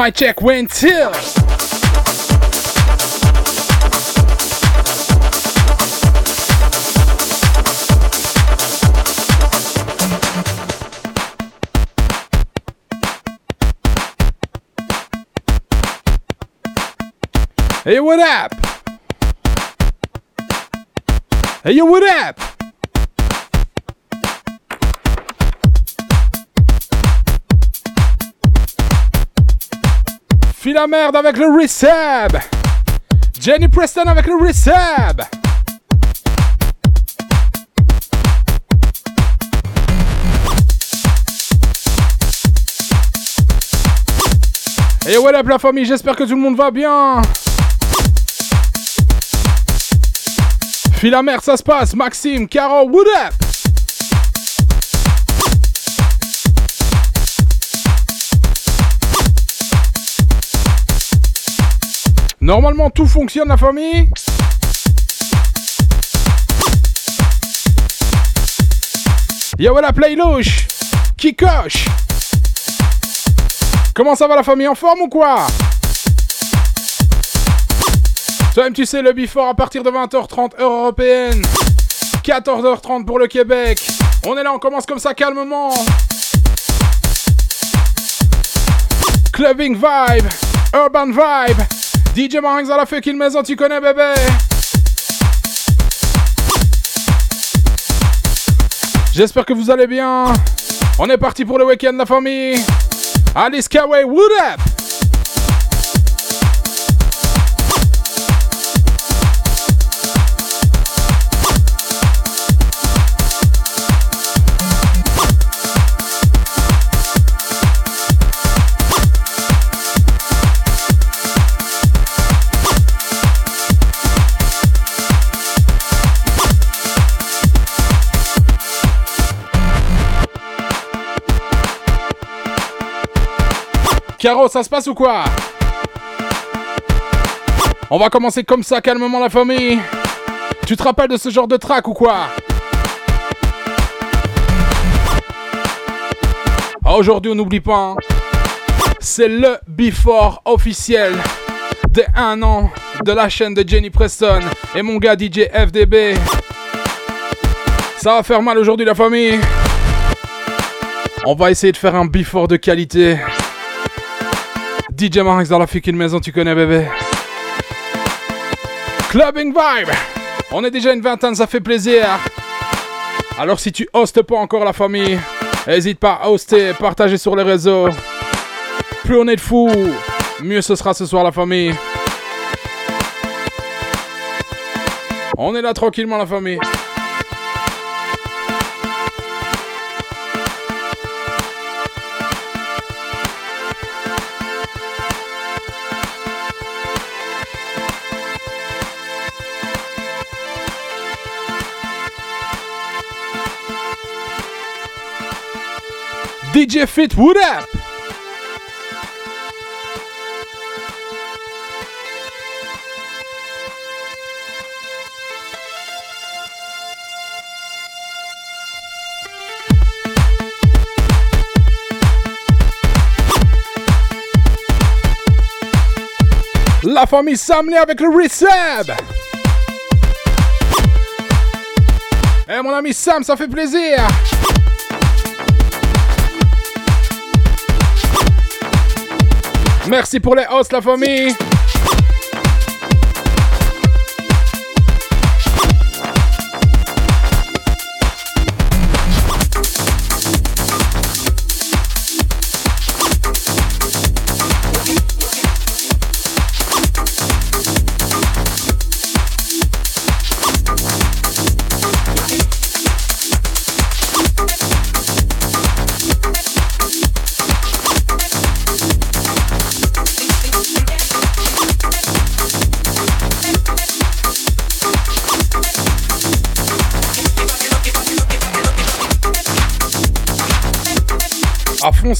my check went till. Hey, what up? Hey, what up? File la merde avec le resub. Jenny Preston avec le resub. Et what up la famille, j'espère que tout le monde va bien. File la merde, ça se passe. Maxime, Caro, what up? Normalement, tout fonctionne, la famille. Yo, voilà, play louche. Qui coche? Comment ça va, la famille En forme ou quoi? Toi-même, tu sais, le before à partir de 20h30, heure européenne. 14h30 pour le Québec. On est là, on commence comme ça calmement. Clubbing vibe, urban vibe. DJ Marinx dans la fucking maison, tu connais bébé J'espère que vous allez bien. On est parti pour le week-end la famille. Alice Kawaii, what up? Caro, ça se passe ou quoi? On va commencer comme ça, calmement la famille. Tu te rappelles de ce genre de track ou quoi? Ah, Aujourd'hui, on n'oublie pas. Hein. C'est le before officiel de un an de la chaîne de Jenny Preston et mon gars DJ FDB. Ça va faire mal aujourd'hui la famille. On va essayer de faire un before de qualité. DJ Max dans la fucking maison, tu connais bébé. Clubbing Vibe. On est déjà une vingtaine, ça fait plaisir. Alors si tu hostes pas encore la famille, n'hésite pas à hoster, partager sur les réseaux. Plus on est de fous, mieux ce sera ce soir la famille. On est là tranquillement la famille. DJ Fit, what? La famille s'amener avec le resub. Eh mon ami Sam, ça fait plaisir. Merci pour les hosts, la famille.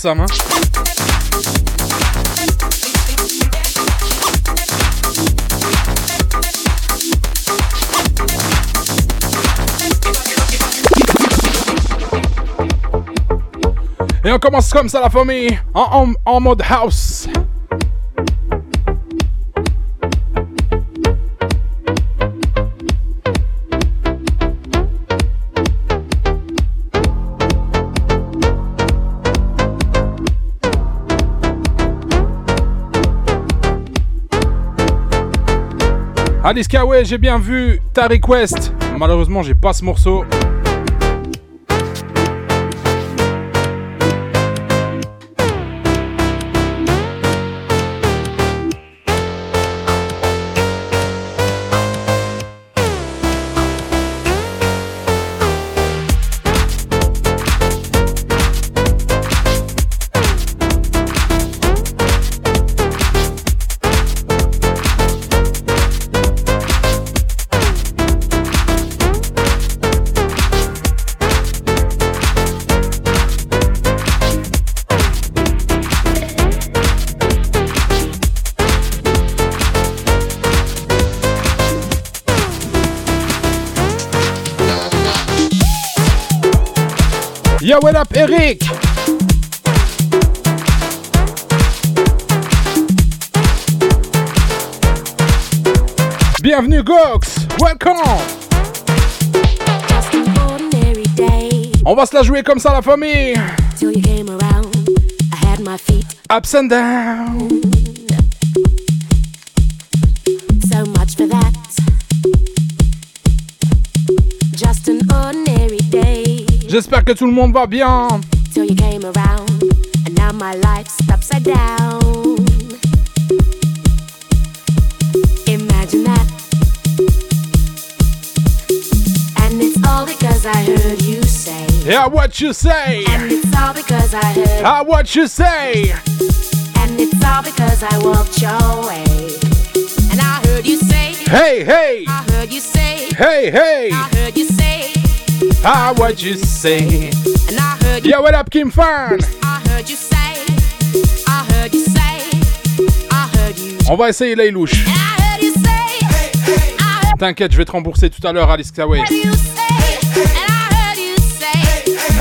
Hein. Et on commence comme ça la famille, en mode house. Alice j'ai bien vu ta request. Malheureusement, j'ai pas ce morceau. Bienvenue, Gox! Welcome! On va se la jouer comme ça, la famille! Ups and down! J'espère que tout le monde va bien. Till you came around, and now my life's upside down. Because I heard you say. Yeah, what you say. And it's all because I heard. Ah, what you say. And it's all because I walked your way. And I heard you say. Hey, hey. I heard you say. Hey, hey. I heard you say. Ah, what you say? And I heard you. Yeah, what up, Kim Fan? I heard you say. I heard you say. I heard you. On va essayer les louches. T'inquiète, je vais te rembourser tout à l'heure, Alice Kaway.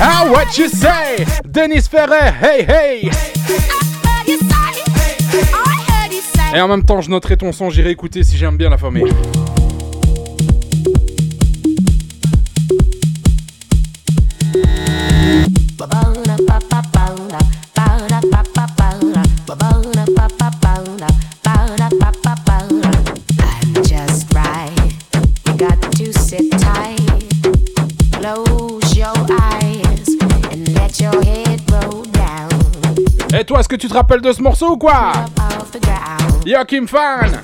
Ah, what you say? Denis Ferret, hey, hey. Et en même temps, je noterai ton son, j'irai écouter si j'aime bien la famille. Et toi, est-ce que tu te rappelles de ce morceau ou quoi? Yo Kim Fan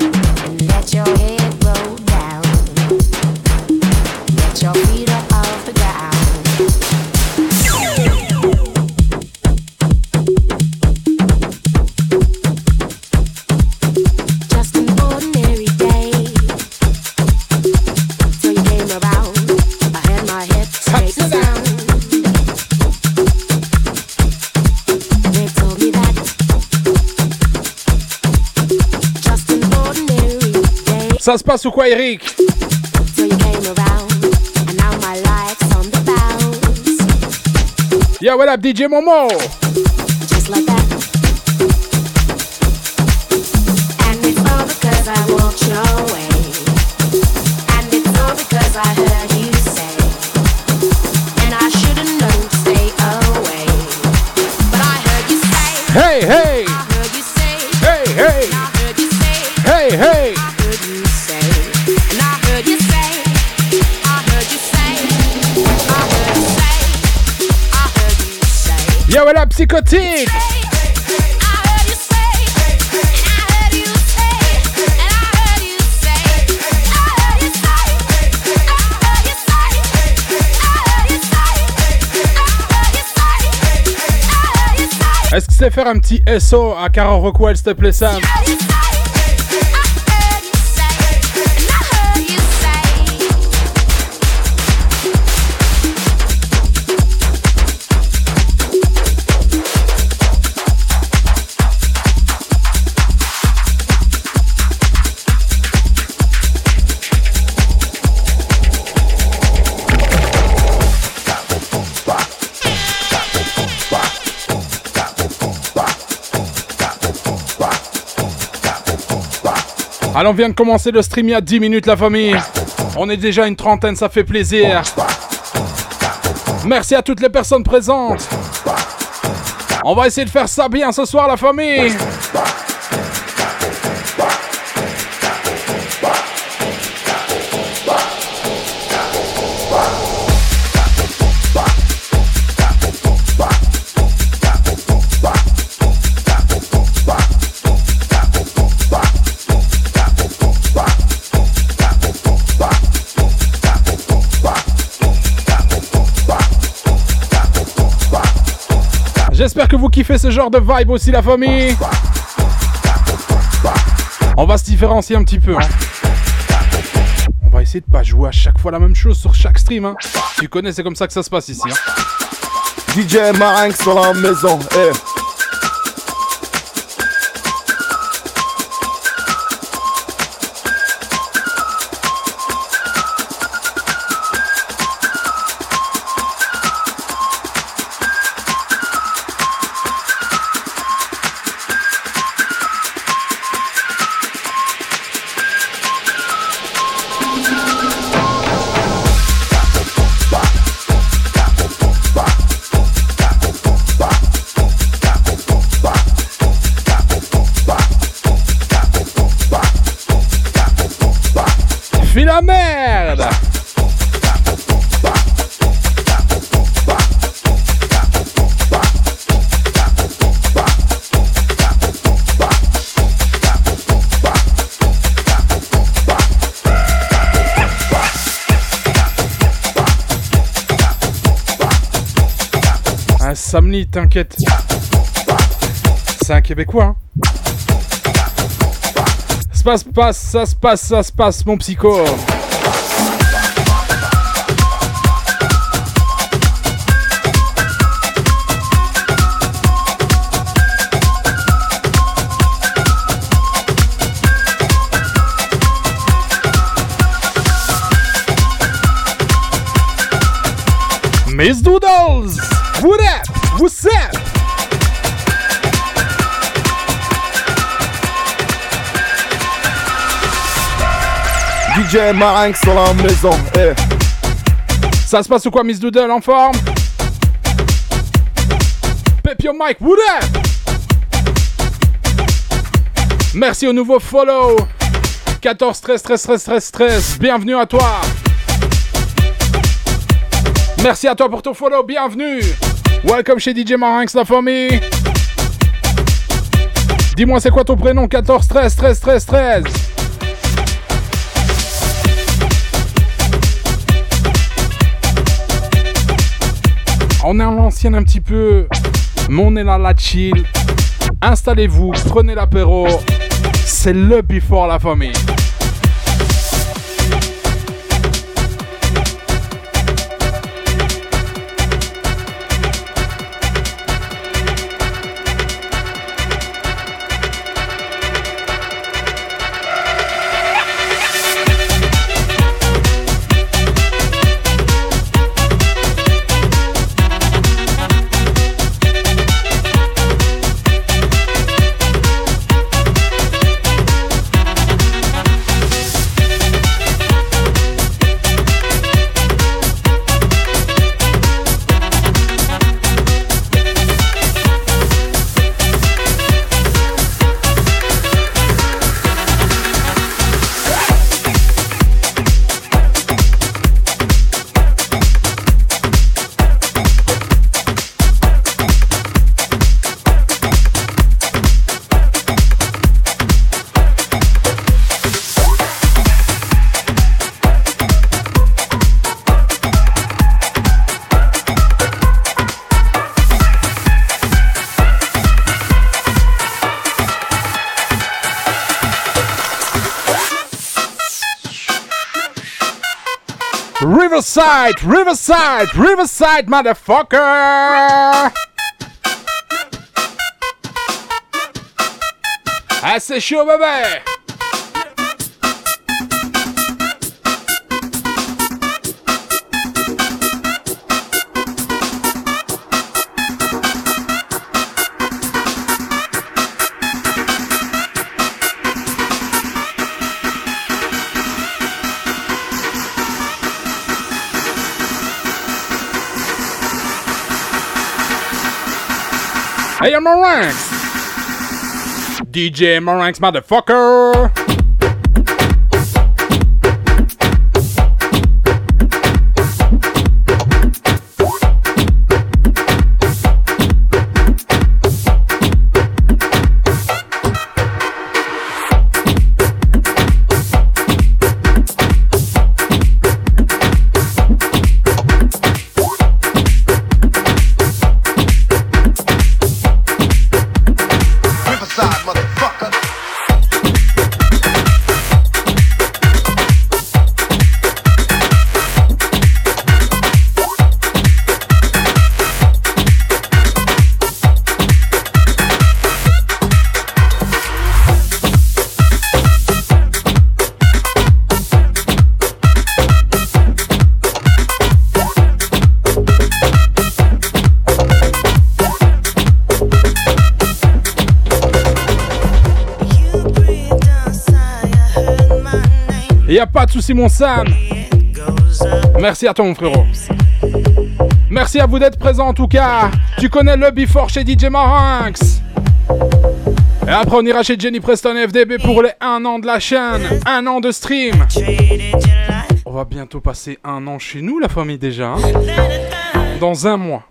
Ça se passe ou quoi, Eric? Yo, what up, DJ Momo? Just like that. Voilà, psychotique! Est-ce que c'est faire un petit SO à Caro Rockwell, s'il te plaît, Sam? Allons, on vient de commencer le stream il y a 10 minutes, la famille. On est déjà une trentaine, ça fait plaisir. Merci à toutes les personnes présentes. On va essayer de faire ça bien ce soir, la famille. Kiffez ce genre de vibe aussi, la famille. On va se différencier un petit peu. Hein. On va essayer de pas jouer à chaque fois la même chose sur chaque stream. Hein. Tu connais, c'est comme ça que ça se passe ici. Hein. DJ Marinx sur la maison. T'inquiète. C'est un Québécois. Hein. Ça se passe, passe, ça se passe, ça se passe, mon psycho. Miss Doodles! What? What's up? DJ Marinx sur la maison. Eh. Ça se passe ou quoi, Miss Doodle en forme? Pep Mike, what up? Merci au nouveau follow. 14 13 13 13 13 13. Bienvenue à toi. Merci à toi pour ton follow. Bienvenue. Welcome chez DJ Marinx, la famille. Dis-moi, c'est quoi ton prénom? 14 13 13 13 13. On est en l'ancienne un petit peu, mais on est là, la chill. Installez-vous, prenez l'apéro. C'est le before la famille. Riverside, Riverside, Riverside, motherfucker! Ah, c'est chaud, bébé! DJ Maranx, motherfucker! Merci à toi, mon frérot. Merci à vous d'être présent en tout cas. Tu connais le Before chez DJ Marinx. Et après, on ira chez Jenny Preston FDB pour les 1 an de la chaîne, un an de stream. On va bientôt passer un an chez nous, la famille, déjà. Hein. Dans un mois.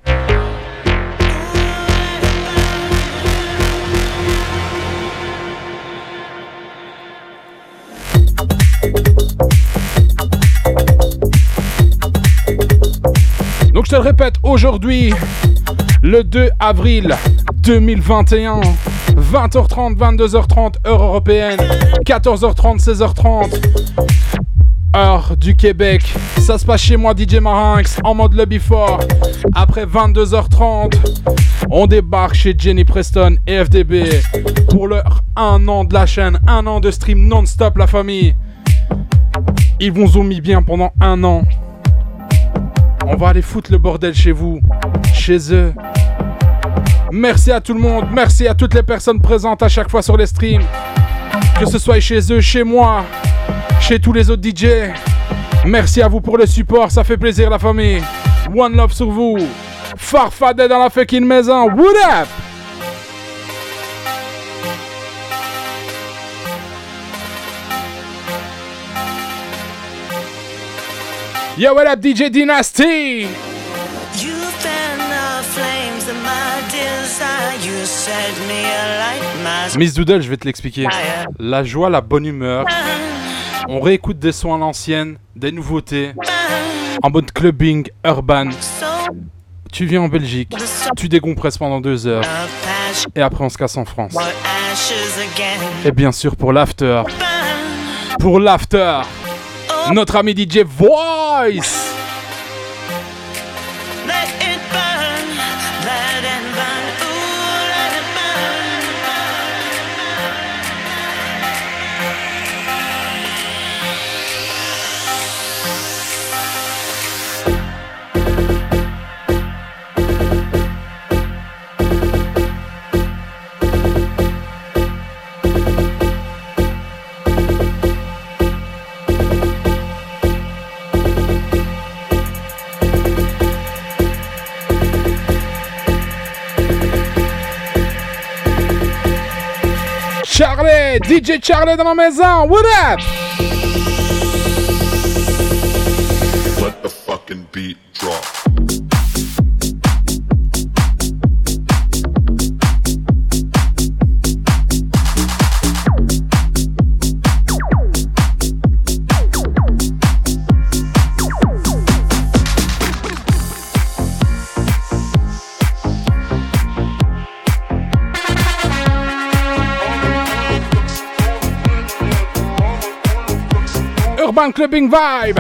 Je te le répète, aujourd'hui, le 2 avril 2021, 20h30, 22h30, heure européenne, 14h30, 16h30, heure du Québec. Ça se passe chez moi, DJ Marinx, en mode lobby fort. Après 22h30, on débarque chez Jenny Preston et FDB pour leur un an de la chaîne, un an de stream non-stop, la famille. Ils vous ont mis bien pendant un an. On va aller foutre le bordel chez vous, chez eux. Merci à tout le monde, merci à toutes les personnes présentes à chaque fois sur les streams. Que ce soit chez eux, chez moi, chez tous les autres DJ. Merci à vous pour le support, ça fait plaisir la famille. One love sur vous. Farfadet dans la fucking maison. What up? Yo, what up, DJ Dynasty? Miss Doodle, je vais te l'expliquer. La joie, la bonne humeur. On réécoute des sons à l'ancienne, des nouveautés, en mode clubbing, urban. Tu viens en Belgique, tu décompresses pendant deux heures, et après on se casse en France. Et bien sûr pour l'after. Pour l'after notre ami DJ Voice. Charlie, DJ Charlie dans la maison, what up? Let the fucking beat drop. Urban Clubbing Vibe.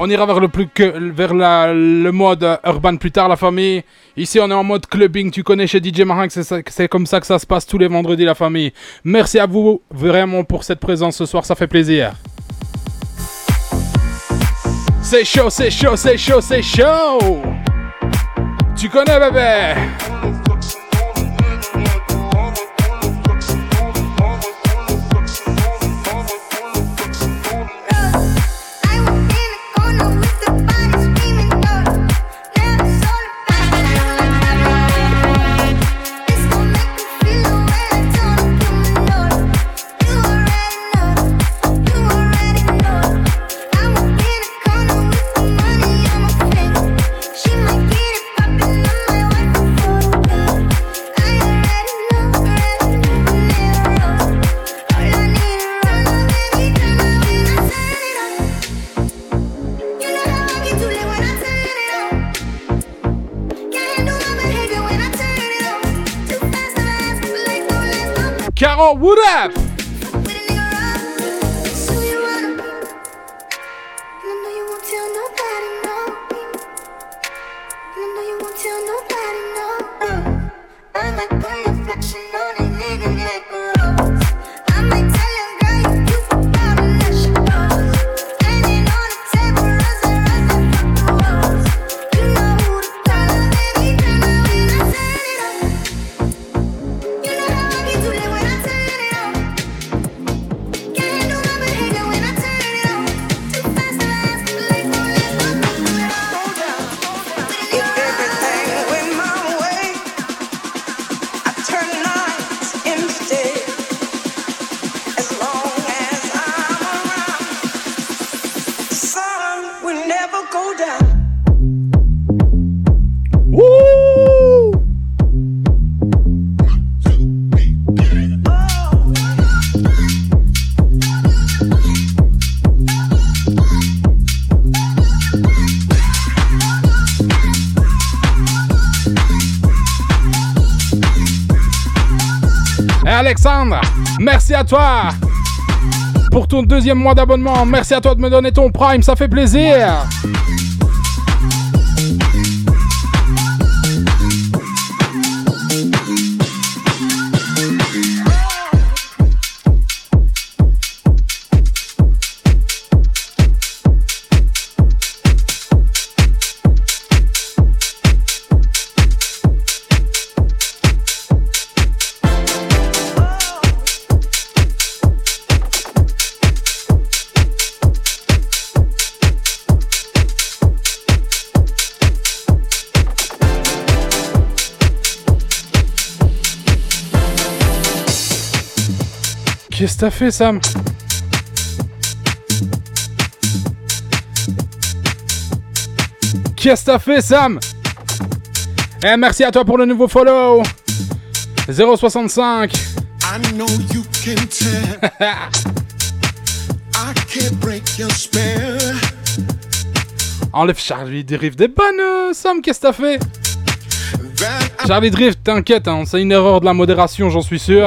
On ira vers le plus vers le mode urban plus tard, la famille. Ici, on est en mode clubbing. Tu connais chez DJ Marin c'est comme ça que ça se passe tous les vendredis, la famille. Merci à vous vraiment pour cette présence ce soir, ça fait plaisir. C'est chaud, c'est chaud, c'est chaud, c'est chaud. Tu connais, bébé? Merci à toi pour ton deuxième mois d'abonnement. Merci à toi de me donner ton prime, ça fait plaisir. Qu'est-ce que t'as fait, Sam. Qu'est-ce que t'as fait, Sam? Eh, merci à toi pour le nouveau follow. 065 I know you can tell. I can't break your spell. Enlève Charlie Drift. Des bonnes, euh, Sam, qu'est-ce que t'as fait? Charlie Drift, t'inquiète, hein, c'est une erreur de la modération, j'en suis sûr.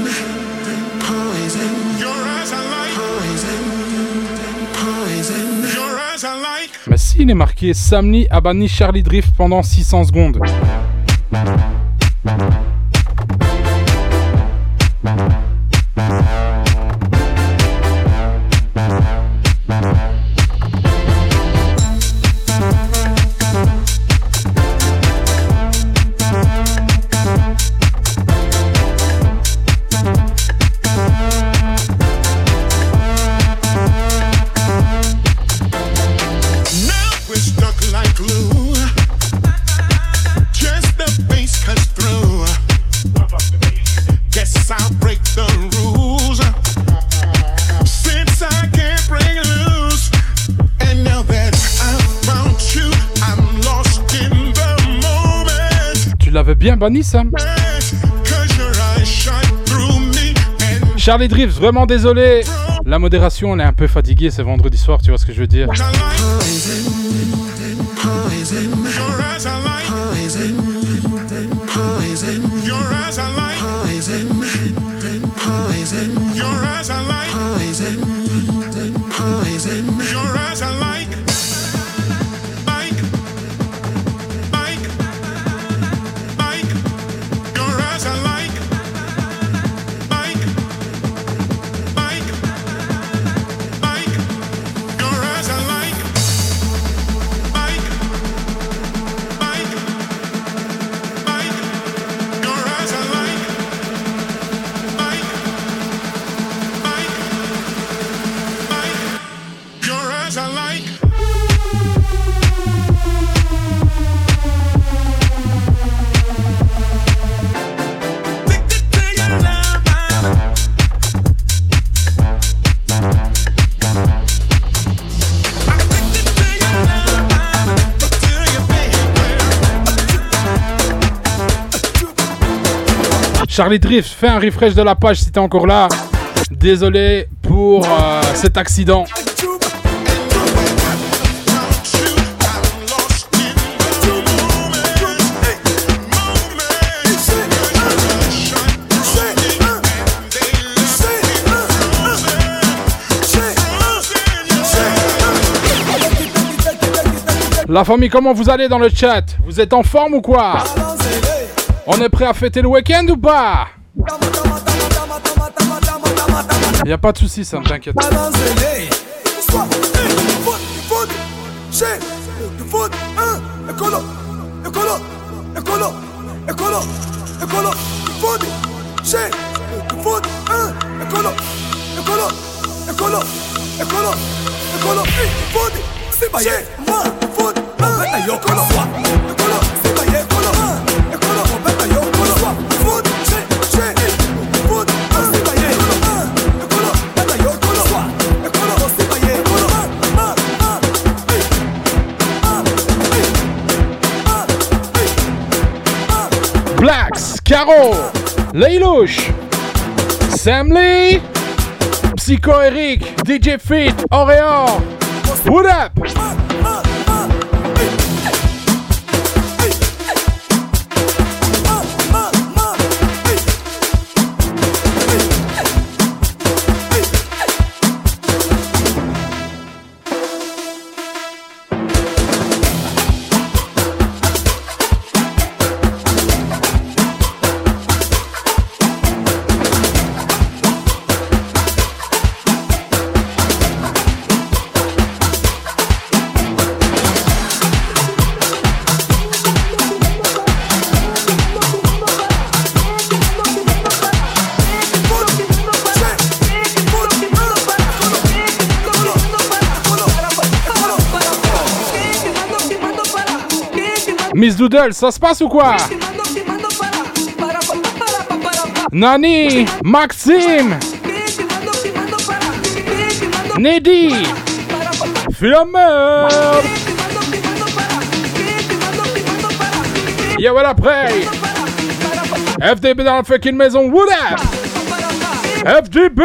il est marqué Samni a banni Charlie Drift pendant 600 secondes. Hein. Charlie Drifts, vraiment désolé. La modération, on est un peu fatigué C'est vendredi soir, tu vois ce que je veux dire. Charlie Drift, fais un refresh de la page si t'es encore là. Désolé pour euh, cet accident. La famille, comment vous allez dans le chat? Vous êtes en forme ou quoi? On est prêt à fêter le week-end ou pas Y'a pas de soucis, ça, t'inquiète. Blacks, Caro, Leilouche, Sam Lee, Psycho Eric, DJ Fit, Oreo, What up? Miss Doodle, ça se passe ou quoi? Nani, Maxime, Neddy, Flammer. Yo, what up, hey? FDB dans la fucking maison, what up? FDB!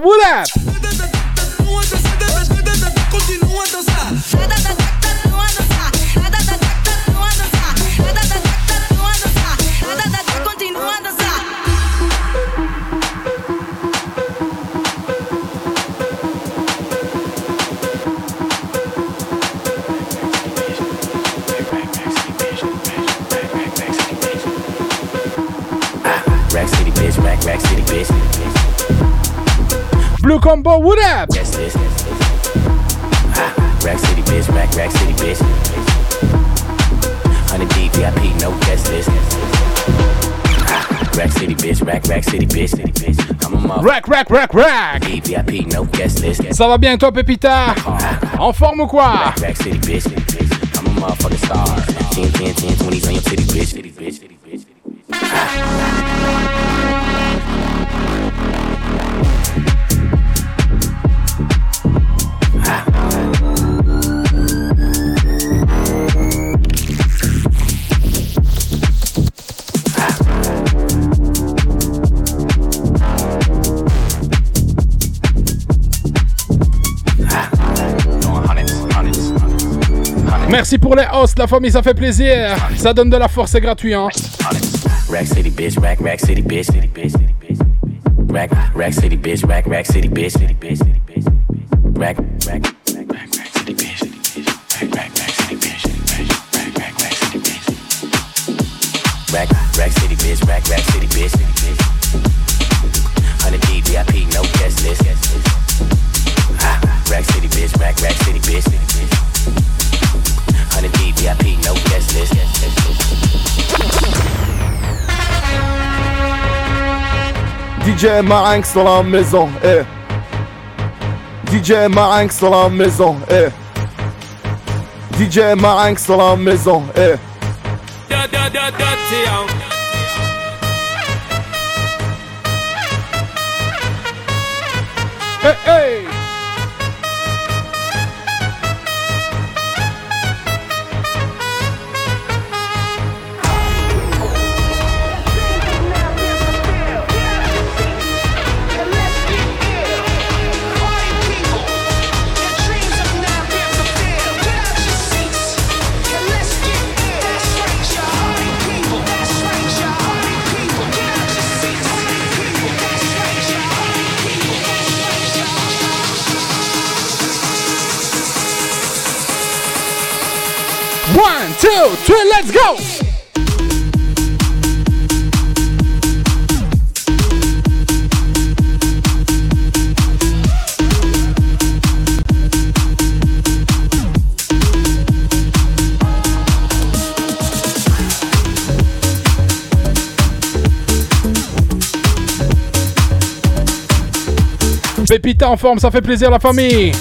What up? Combo, what up? Yes, this. Rack City, bitch, rack, rack City, bitch. 100 deep, VIP, no guest list. Rack City, bitch, rack, rack City, bitch. Rack, rack, rack, rack. VIP, no guest list. Ça va bien, toi, Pépita? En forme ou quoi? Rack, rack City, bitch. I'm a motherfucking star. 10, 10, 10, 20s on your city, bitch. City, bitch. City, bitch. Merci pour les hosts, la famille, ça fait plaisir. Ça donne de la force, c'est gratuit, hein. Rack City bitch, rack rack city bitch, city bitch, city bitch. Rack rack rack rack. Rack city bitch. DJ Marinx dans la maison, eh. DJ Marinx dans la maison, eh. DJ Marinx dans la maison, eh. Hey, two, let's go! Pépita en forme, ça fait plaisir la famille.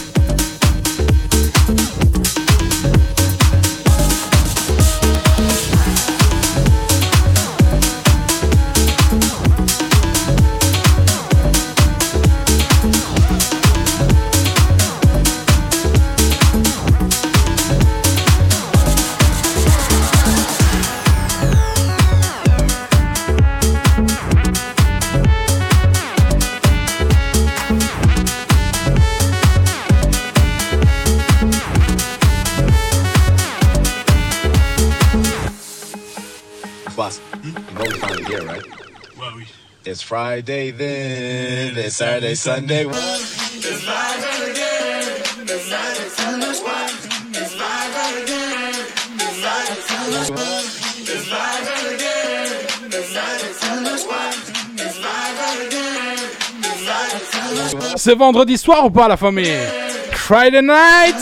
Friday then, Saturday, Sunday. C'est vendredi soir ou pas la famille? Friday night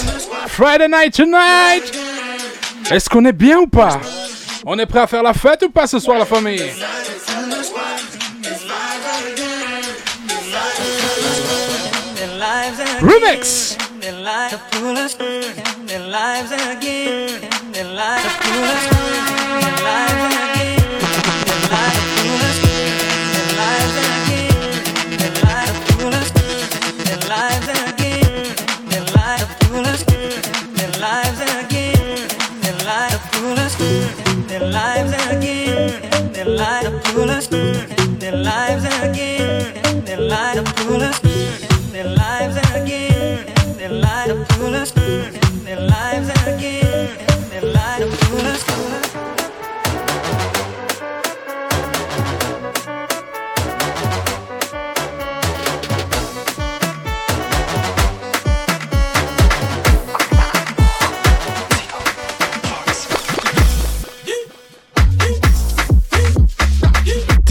Friday night tonight. Est-ce qu'on est bien ou pas? On est prêt à faire la fête ou pas ce soir la famille? Remix. Their lives again, their lives again, their.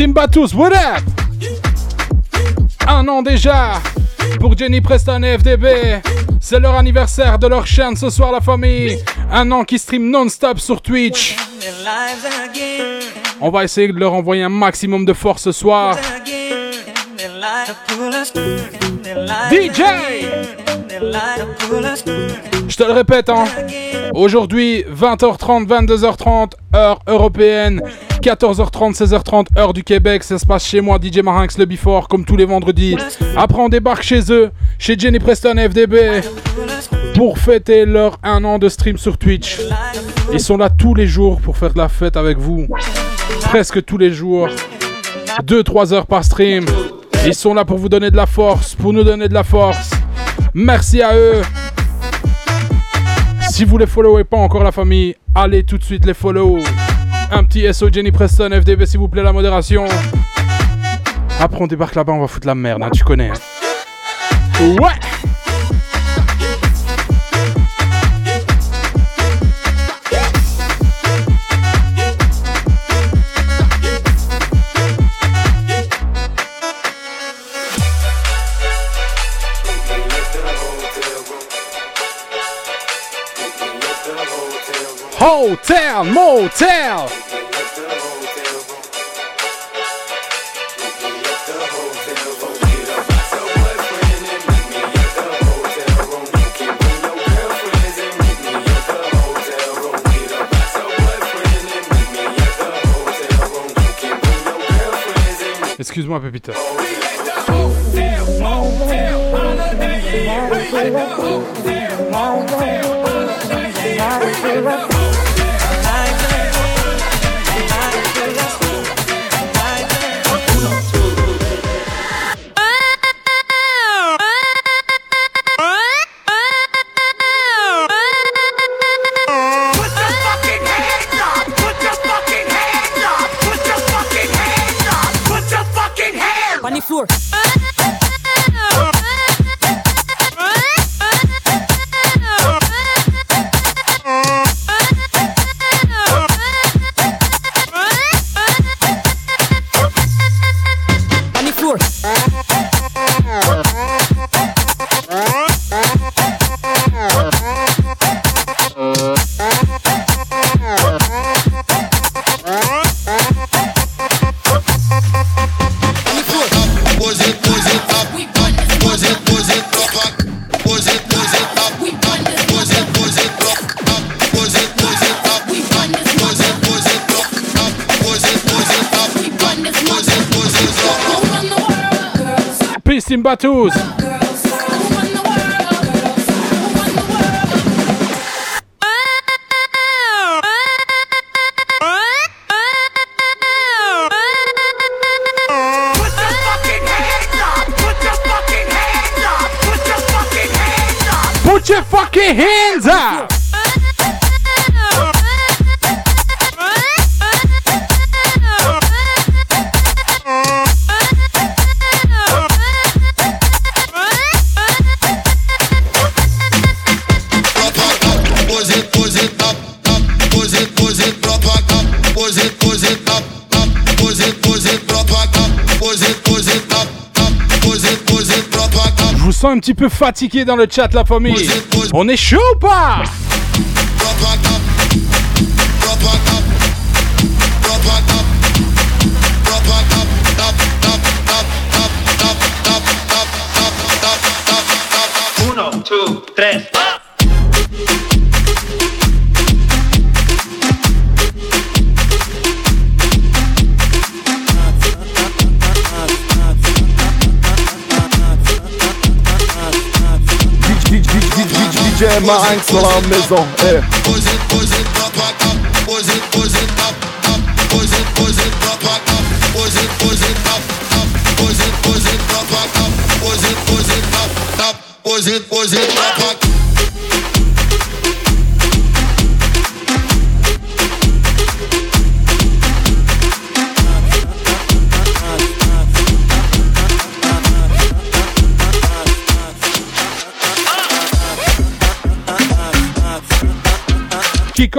Timbatus, what up? Un an déjà pour Jenny Preston et FDB. C'est leur anniversaire de leur chaîne ce soir, la famille. Un an qui stream non-stop sur Twitch. On va essayer de leur envoyer un maximum de force ce soir. DJ Je te le répète, hein. Aujourd'hui, 20h30, 22h30, heure européenne. 14h30, 16h30, heure du Québec. Ça se passe chez moi, DJ Marinx, le Before, comme tous les vendredis. Après, on débarque chez eux, chez Jenny Preston FDB, pour fêter leur un an de stream sur Twitch. Ils sont là tous les jours pour faire de la fête avec vous. Presque tous les jours. 2-3 heures par stream. Ils sont là pour vous donner de la force, pour nous donner de la force. Merci à eux. Si vous les followez pas encore la famille, allez tout de suite les follow. Un petit SO Jenny Preston, FDB s'il vous plaît, la modération. Après on débarque là-bas, on va foutre la merde, hein, tu connais. Hein. Ouais Hotel Motel. Excuse-moi, Pépita. gotta do. Un petit peu fatigué dans le chat, la famille. On est chaud ou pas? DJ Marinx sur la maison. Eh.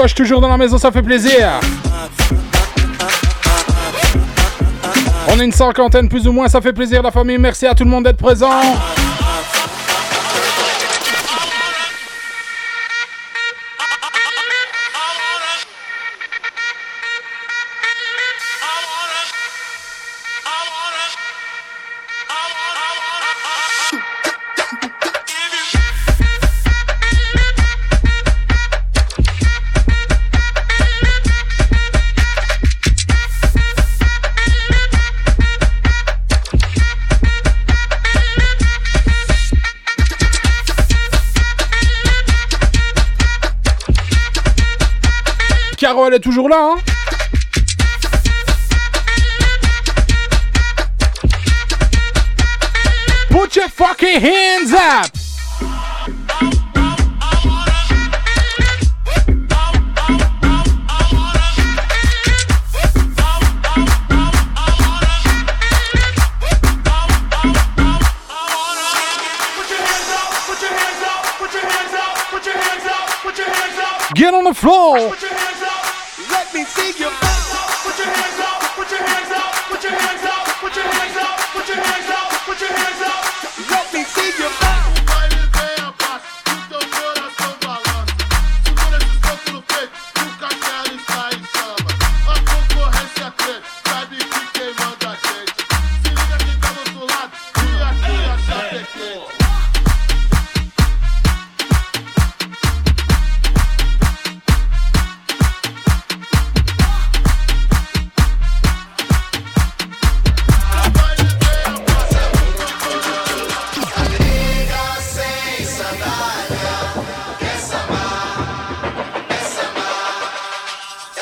Toujours dans la maison, ça fait plaisir. On est une cinquantaine plus ou moins, ça fait plaisir la famille. Merci à tout le monde d'être présent.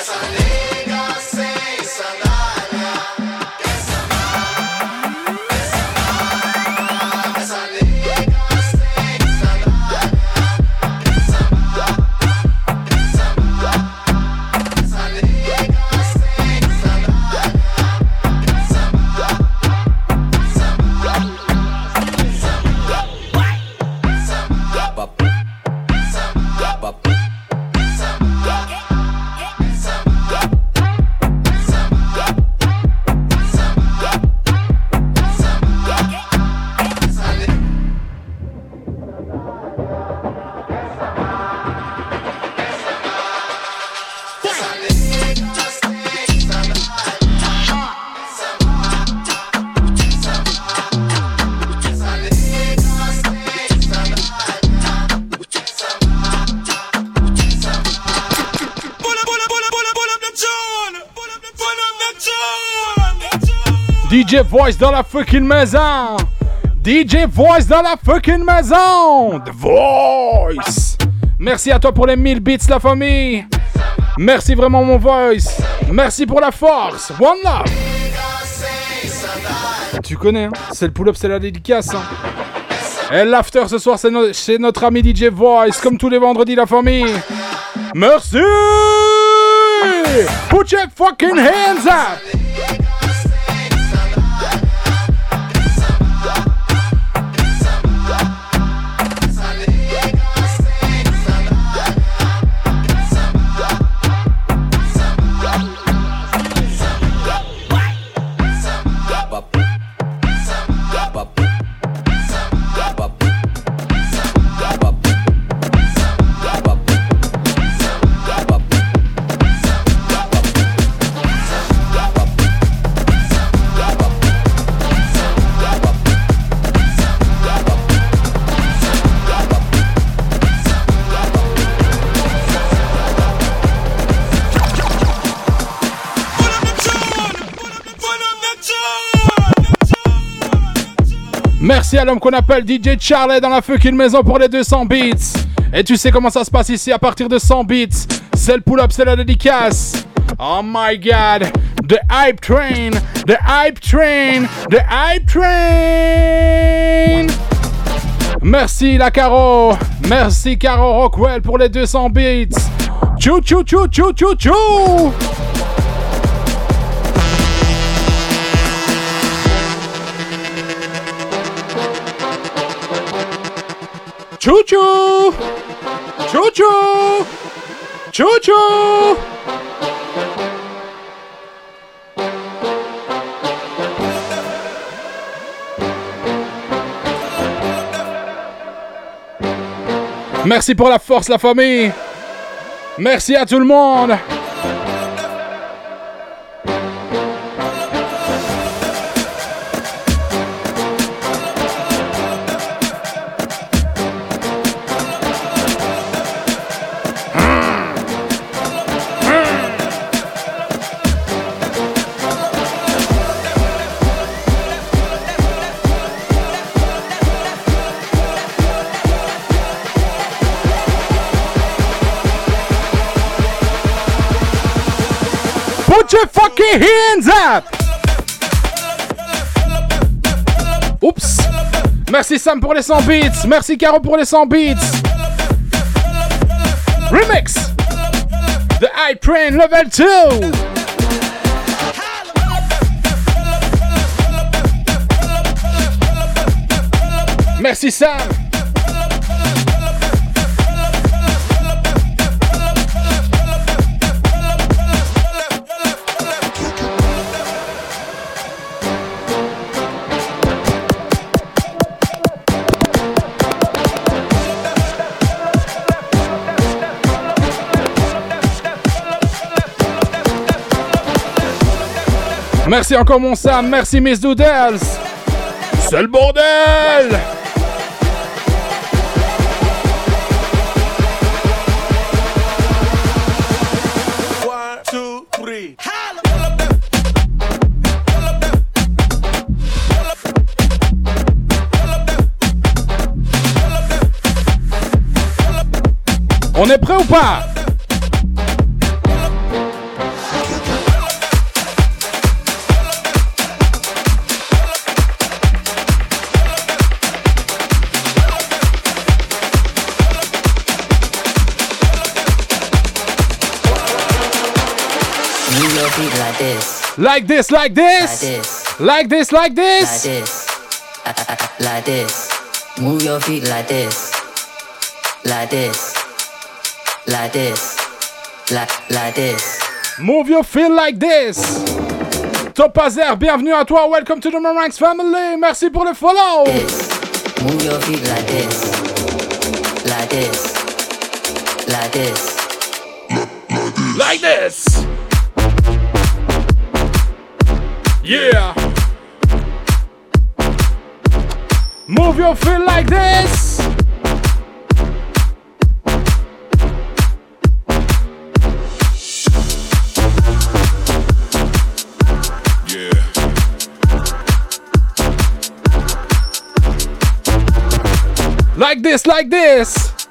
Sunday. Voice dans la fucking maison. DJ Voice dans la fucking maison. The Voice. Merci à toi pour les 1000 bits, la famille. Merci vraiment, mon Voice. Merci pour la force. One love. Tu connais, hein c'est le pull-up, c'est la dédicace. Hein Et l'after ce soir, c'est notre ami DJ Voice, comme tous les vendredis, la famille. Merci! Put your fucking hands up! Merci à l'homme qu'on appelle DJ Charlie dans la fucking maison pour les 200 beats. Et tu sais comment ça se passe ici à partir de 100 beats. C'est le pull-up, c'est la dédicace. Oh my god. The hype train. The hype train. The hype train. Merci la Caro. Merci Caro Rockwell pour les 200 beats. Chou chou chou chou chou chou. Chouchou Chouchou Chouchou Merci pour la force, la famille. Merci à tout le monde. Hands up! Oups! Merci Sam pour les 100 beats. Merci Caro pour les 100 beats. Remix! The High Train Level 2! Merci Sam! Merci encore mon Sam, merci Miss Doodles. C'est le bordel! On est prêt ou pas? Like this, like this. Like this. Like this, like this. Like this. Like this. Move your feet like this. Like this. Like this. Like, like this. Move your feet like this. Topazer, bienvenue à toi. Welcome to the Maranx family. Merci pour le follow. This. Move your feet like this. Like this. Like this. Like this. Yeah. Move your feet like this. Yeah. Like this, like this.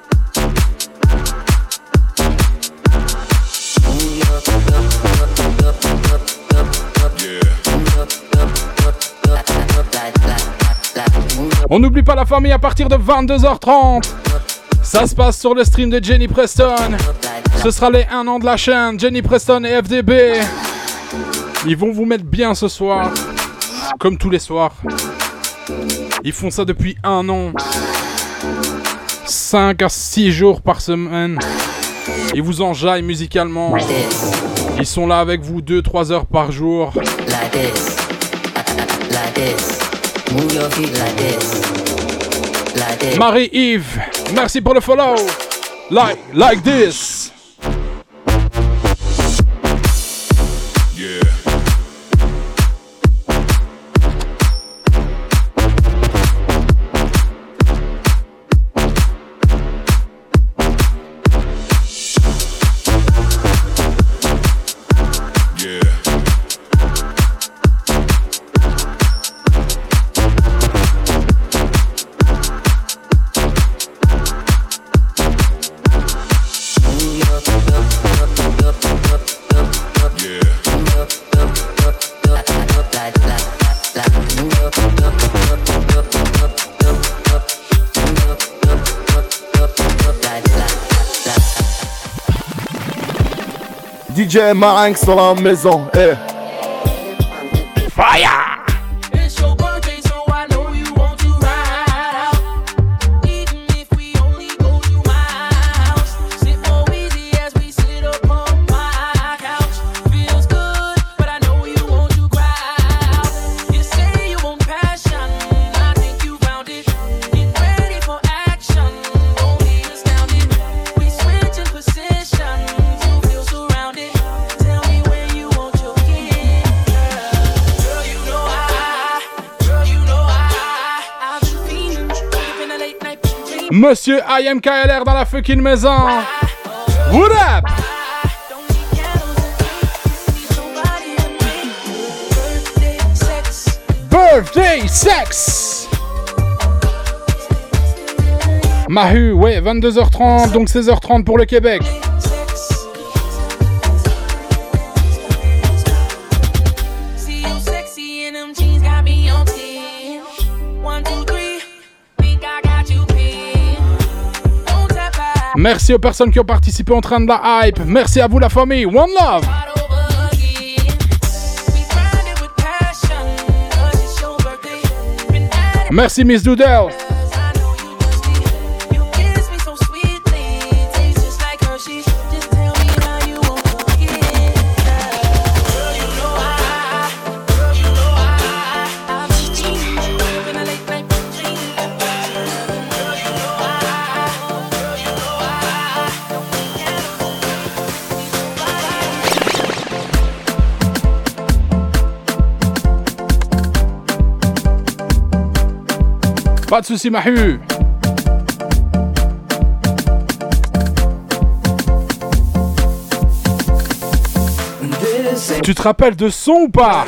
On n'oublie pas la famille à partir de 22h30. Ça se passe sur le stream de Jenny Preston. Ce sera les 1 an de la chaîne, Jenny Preston et FDB. Ils vont vous mettre bien ce soir, comme tous les soirs. Ils font ça depuis un an. 5 à 6 jours par semaine. Ils vous enjaillent musicalement. Ils sont là avec vous 2-3 heures par jour. Marie-Yves, merci pour le follow. Like, like this. DJ Marinx sur la maison. Eh. Monsieur IMKLR dans la fucking maison. What up? Birthday sex. Mahu, ouais, 22h30, donc 16h30 pour le Québec. Merci aux personnes qui ont participé en train de la hype. Merci à vous la famille. One love. Merci Miss Doodle. Pas de soucis, Mahu. Tu te rappelles de son ou pas?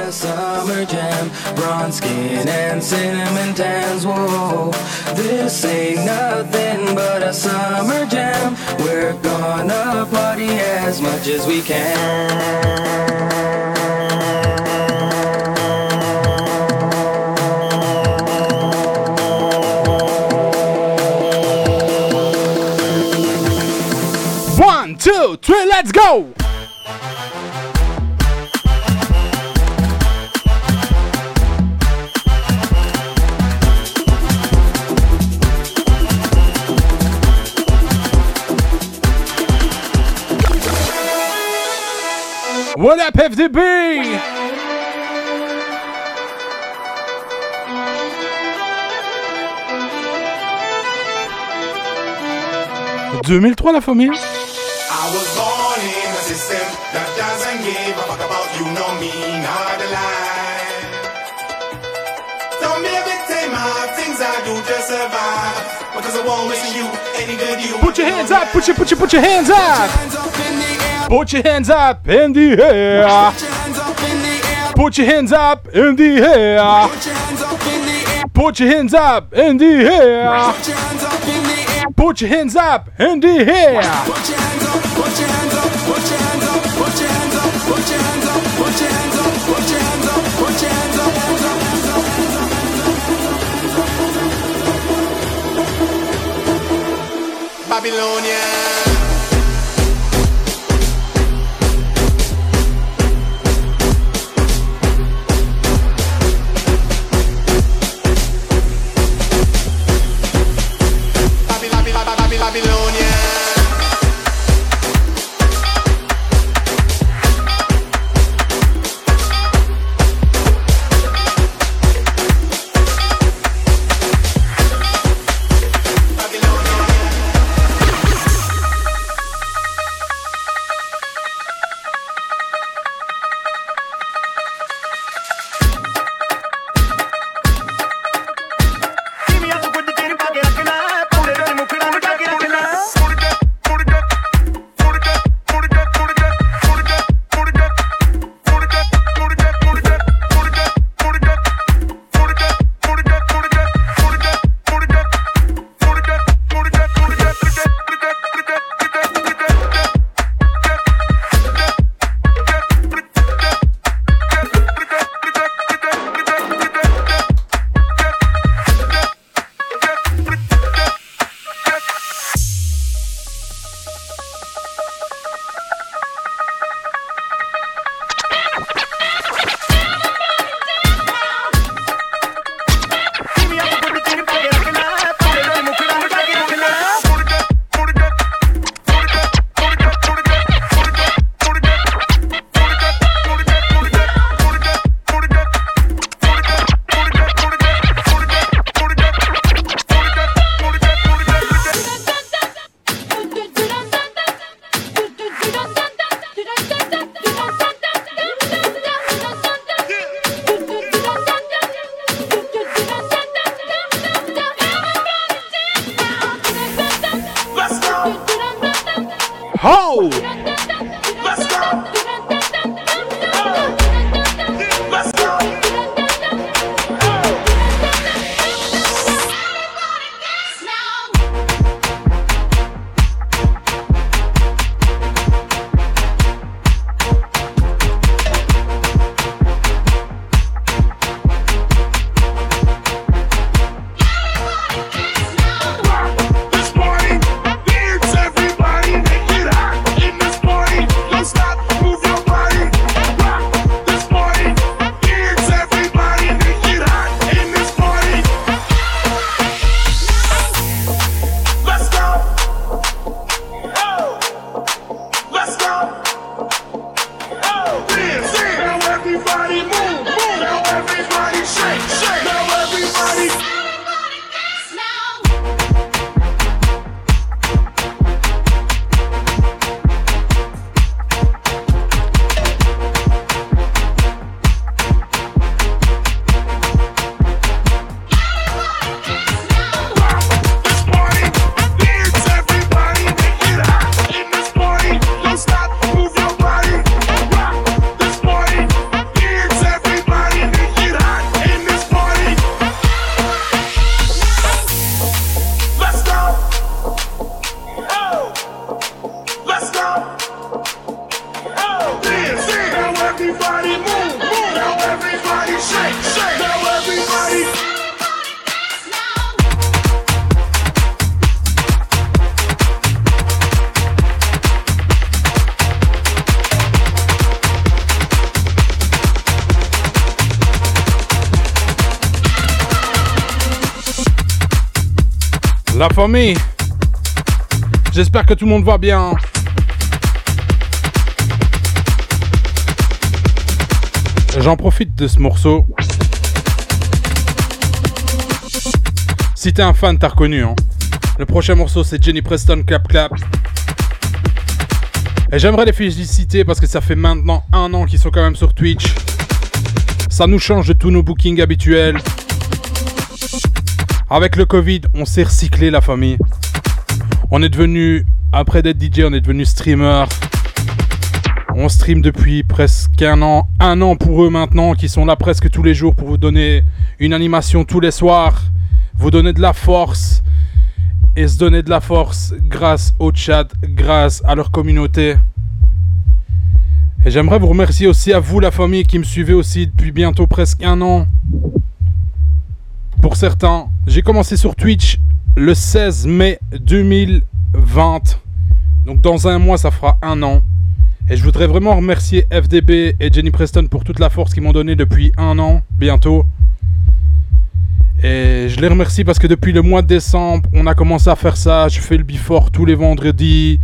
Gonna party as much as we can. Let's go! What up, FDB? 2003 la famille Put your hands up, put your, put your, put your hands up. Put your hands up in the air. Put your hands up in the air. Put your hands up in the air. Put your hands up in the air. Hands J'espère que tout le monde va bien. J'en profite de ce morceau. Si t'es un fan, t'as reconnu. Hein. Le prochain morceau, c'est Jenny Preston Clap Clap. Et j'aimerais les féliciter parce que ça fait maintenant un an qu'ils sont quand même sur Twitch. Ça nous change de tous nos bookings habituels. Avec le Covid, on s'est recyclé la famille. On est devenu, après d'être DJ, on est devenu streamer. On stream depuis presque un an, un an pour eux maintenant, qui sont là presque tous les jours pour vous donner une animation tous les soirs, vous donner de la force et se donner de la force grâce au chat, grâce à leur communauté. Et j'aimerais vous remercier aussi à vous, la famille, qui me suivez aussi depuis bientôt presque un an. Pour certains, j'ai commencé sur Twitch le 16 mai 2020. Donc dans un mois, ça fera un an. Et je voudrais vraiment remercier FDB et Jenny Preston pour toute la force qu'ils m'ont donnée depuis un an, bientôt. Et je les remercie parce que depuis le mois de décembre, on a commencé à faire ça. Je fais le before tous les vendredis.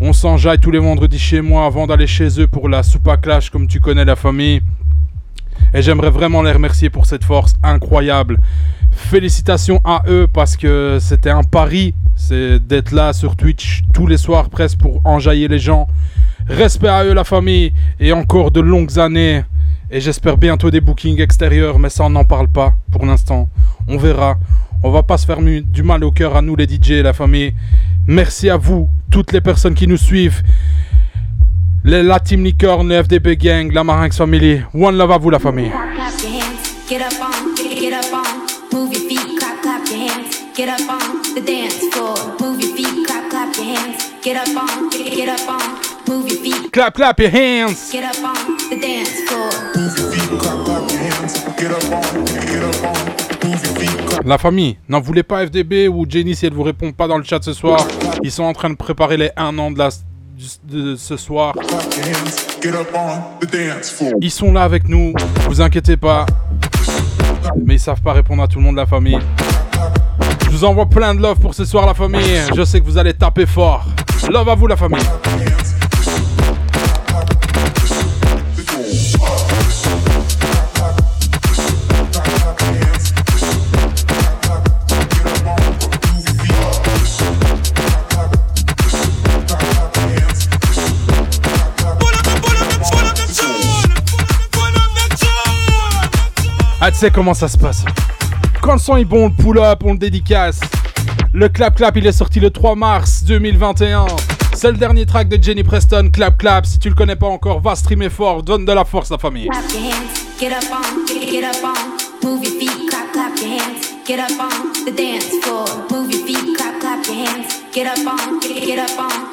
On s'enjaille tous les vendredis chez moi avant d'aller chez eux pour la soupa clash, comme tu connais la famille. Et j'aimerais vraiment les remercier pour cette force incroyable. Félicitations à eux parce que c'était un pari. C'est d'être là sur Twitch tous les soirs presque pour enjailler les gens. Respect à eux la famille et encore de longues années. Et j'espère bientôt des bookings extérieurs, mais ça on n'en parle pas pour l'instant. On verra. On va pas se faire du mal au cœur à nous les DJ, la famille. Merci à vous, toutes les personnes qui nous suivent. Les, la Team Licorne, le FDB Gang, la Marinx Family. One love à vous, la famille. Clap, clap your hands. Get up on the dance floor, move your feet, clap, clap your hands. Get up on, get up on, move your feet. Clap, clap your hands. Get up on the dance floor. Move your feet, clap, clap your hands. Get up on, get up on. La famille, n'en voulez pas FDB ou Jenny si elle vous répond pas dans le chat ce soir. Ils sont en train de préparer les 1 an de, la, de ce soir. Ils sont là avec nous, vous inquiétez pas. Mais ils savent pas répondre à tout le monde la famille. Je vous envoie plein de love pour ce soir la famille. Je sais que vous allez taper fort. Love à vous la famille. Sais comment ça se passe. Quand le son est bon, on le pull-up, on le dédicace. Le Clap Clap, il est sorti le 3 mars 2021. C'est le dernier track de Jenny Preston, Clap Clap. Si tu le connais pas encore, va streamer fort, donne de la force, la famille. Clap your hands, get up on, get up on, move your feet, clap, clap your hands, get up on the dance floor, move your feet, clap, clap your hands, get up on, get up on,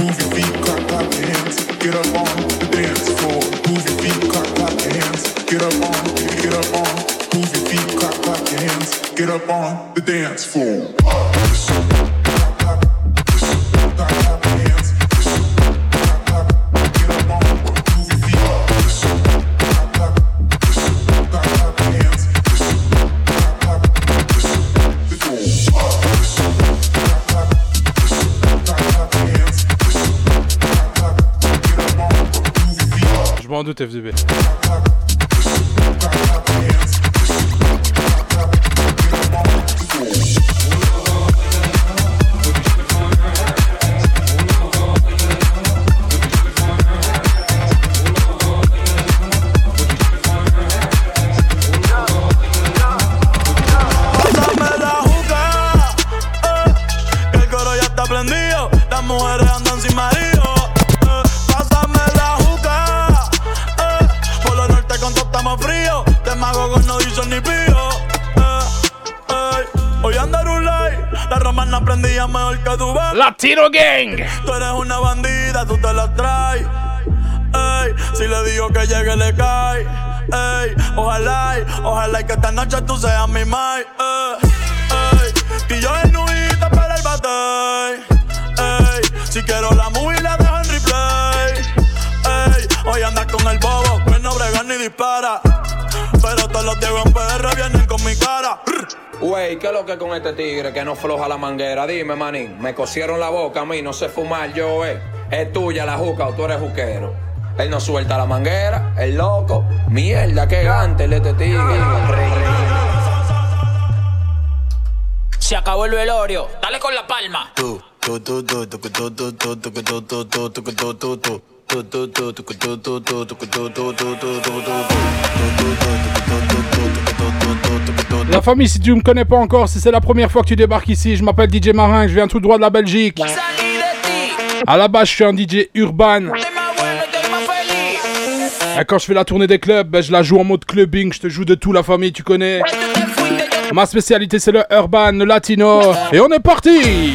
move your feet, clap, clap your hands, get up on the dance floor. Move your Tú eres una bandida, tú te la traes. Ey, si le digo que llegue, le cae. Ey, ojalá, ojalá que esta noche tú seas mi mai. lo que con este tigre que no floja la manguera. Dime, manín, me cosieron la boca a mí, no sé fumar yo, eh. Es tuya la juca o tú eres juquero. Él no suelta la manguera, el loco. Mierda, qué gante el este tigre. Se acabó el velorio, dale con la palma. La famille, si tu me connais pas encore, si c'est la première fois que tu débarques ici, je m'appelle DJ Marin, je viens tout droit de la Belgique. À la base, je suis un DJ urban. Et quand je fais la tournée des clubs, ben, je la joue en mode clubbing. Je te joue de tout, la famille, tu connais. Ma spécialité, c'est le urban, le latino. Et on est parti!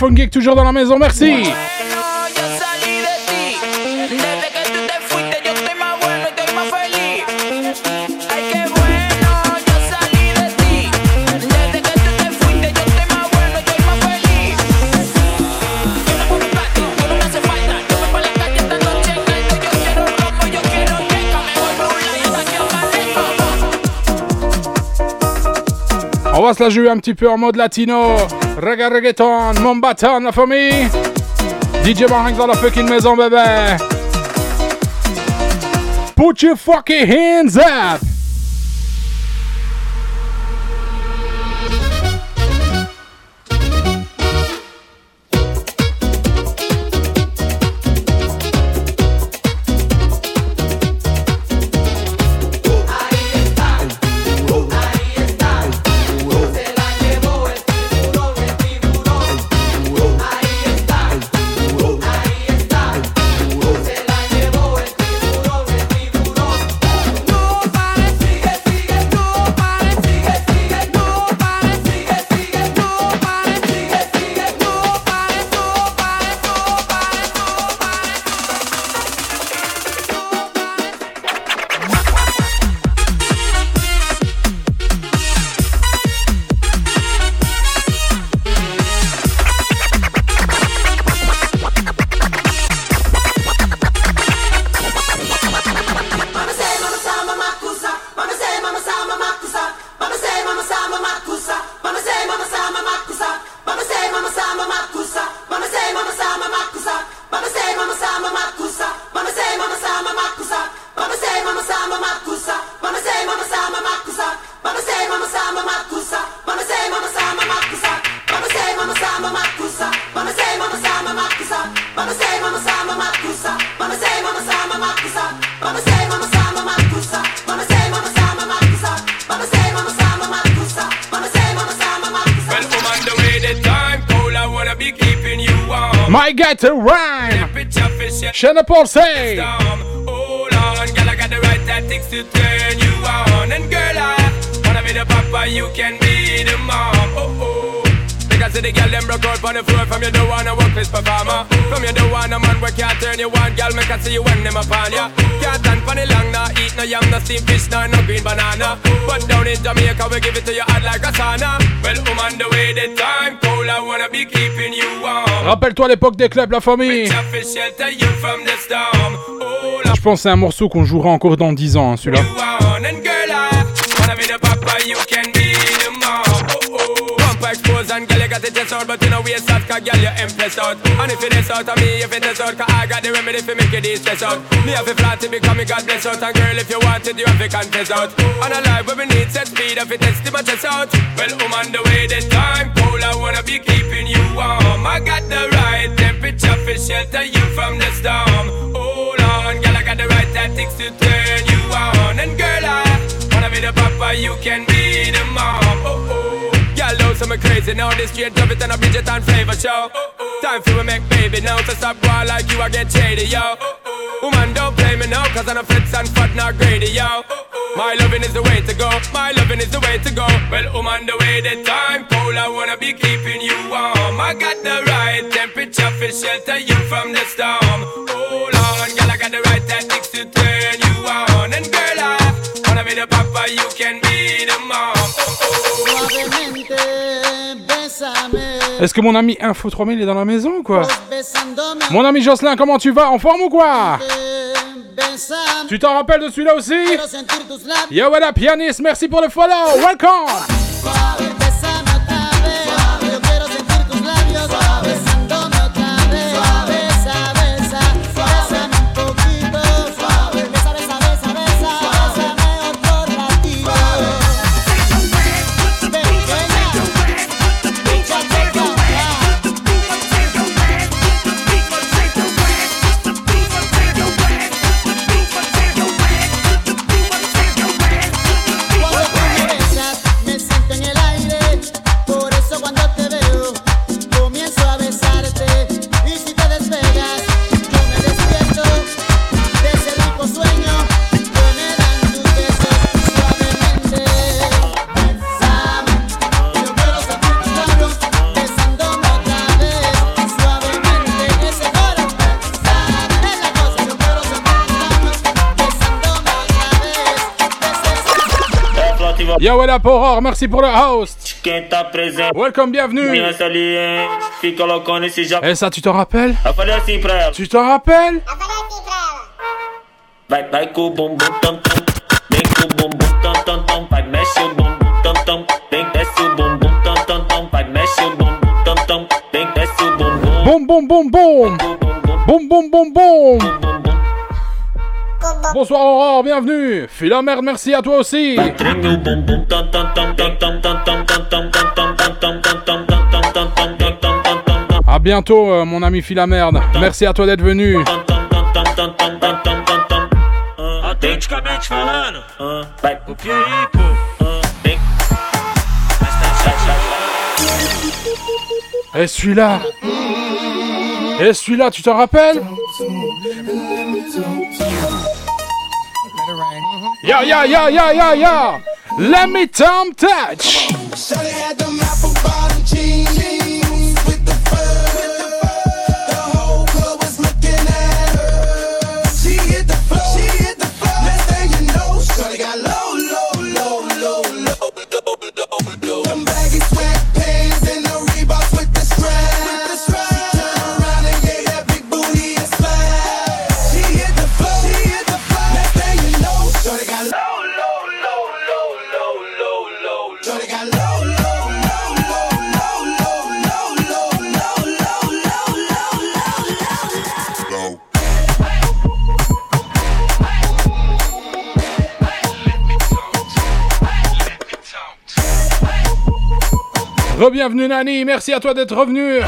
iPhone Geek toujours dans la maison, merci. Se la jouer un petit peu en mode latino. Reggae reggaeton, mon bâton, la famille. DJ Marinx dans la fucking maison, bébé. Put your fucking hands up. Shanna Paul say. Hold on, girl, I got the right tactics to turn you on. And girl, I wanna be the papa, you can be the mom. Oh, oh. Because the girl them broke out on the floor from you. From you man where can't turn you on, girl, make I see you when them upon ya. Can't stand for the long, nah, eat no yam, no fish, no green banana. But down in Jamaica, we give it to you like a sauna. Well, I'm on the way, the time cold, Rappelle-toi l'époque des clubs, la famille. Je pense que c'est un morceau qu'on jouera encore dans 10 ans, hein, celui-là. And girl, you got the chest out, but you know we out, cause girl, you impress out. And if it is out of me, if it is out, cause I got the remedy for make you de-stress out. Me have a flat to become me God bless out, and girl, if you want it, you have to confess out. And a life where we need set speed, if it to my chest out. Well, I'm on the way, this time cold, I wanna be keeping you warm. I got the right temperature for shelter you from the storm. Hold on, girl, I got the right tactics to turn you on. And girl, I wanna be the papa, you can be the mom. Oh, oh. Girl, know some crazy now. This straight of it and a Bridget and flavor show. Time for we make baby now. To stop boy like you, I get shady, yo. Woman, don't play me now, cause I'm a fits and fat, not greedy, yo. My loving is the way to go. My loving is the way to go. Well, woman, the way the time cold, I wanna be keeping you warm. I got the right temperature for shelter you from the storm. Hold on, girl, I got the right tactics to turn you on. And girl, I wanna be the papa, you can be the mom. Oh, oh. Est-ce que mon ami Info 3000 est dans la maison ou quoi Mon ami Jocelyn, comment tu vas En forme ou quoi Tu t'en rappelles de celui-là aussi Yo, what up, pianiste Merci pour le follow. Welcome Yo, what up, Aurore, merci pour le host. Welcome, bienvenue. Et ça, tu te rappelles? Tu te rappelles? Boum, boum. Bonsoir Aurore, bienvenue. Philomère, merci à toi aussi. À bientôt, euh, mon ami Philamerde. Merci à toi d'être venu. Et celui-là Et celui-là, tu te rappelles? Yeah, yeah, yeah, yeah, yeah, yeah. Let me Tom touch. Re-bienvenue Nani, merci à toi d'être revenu.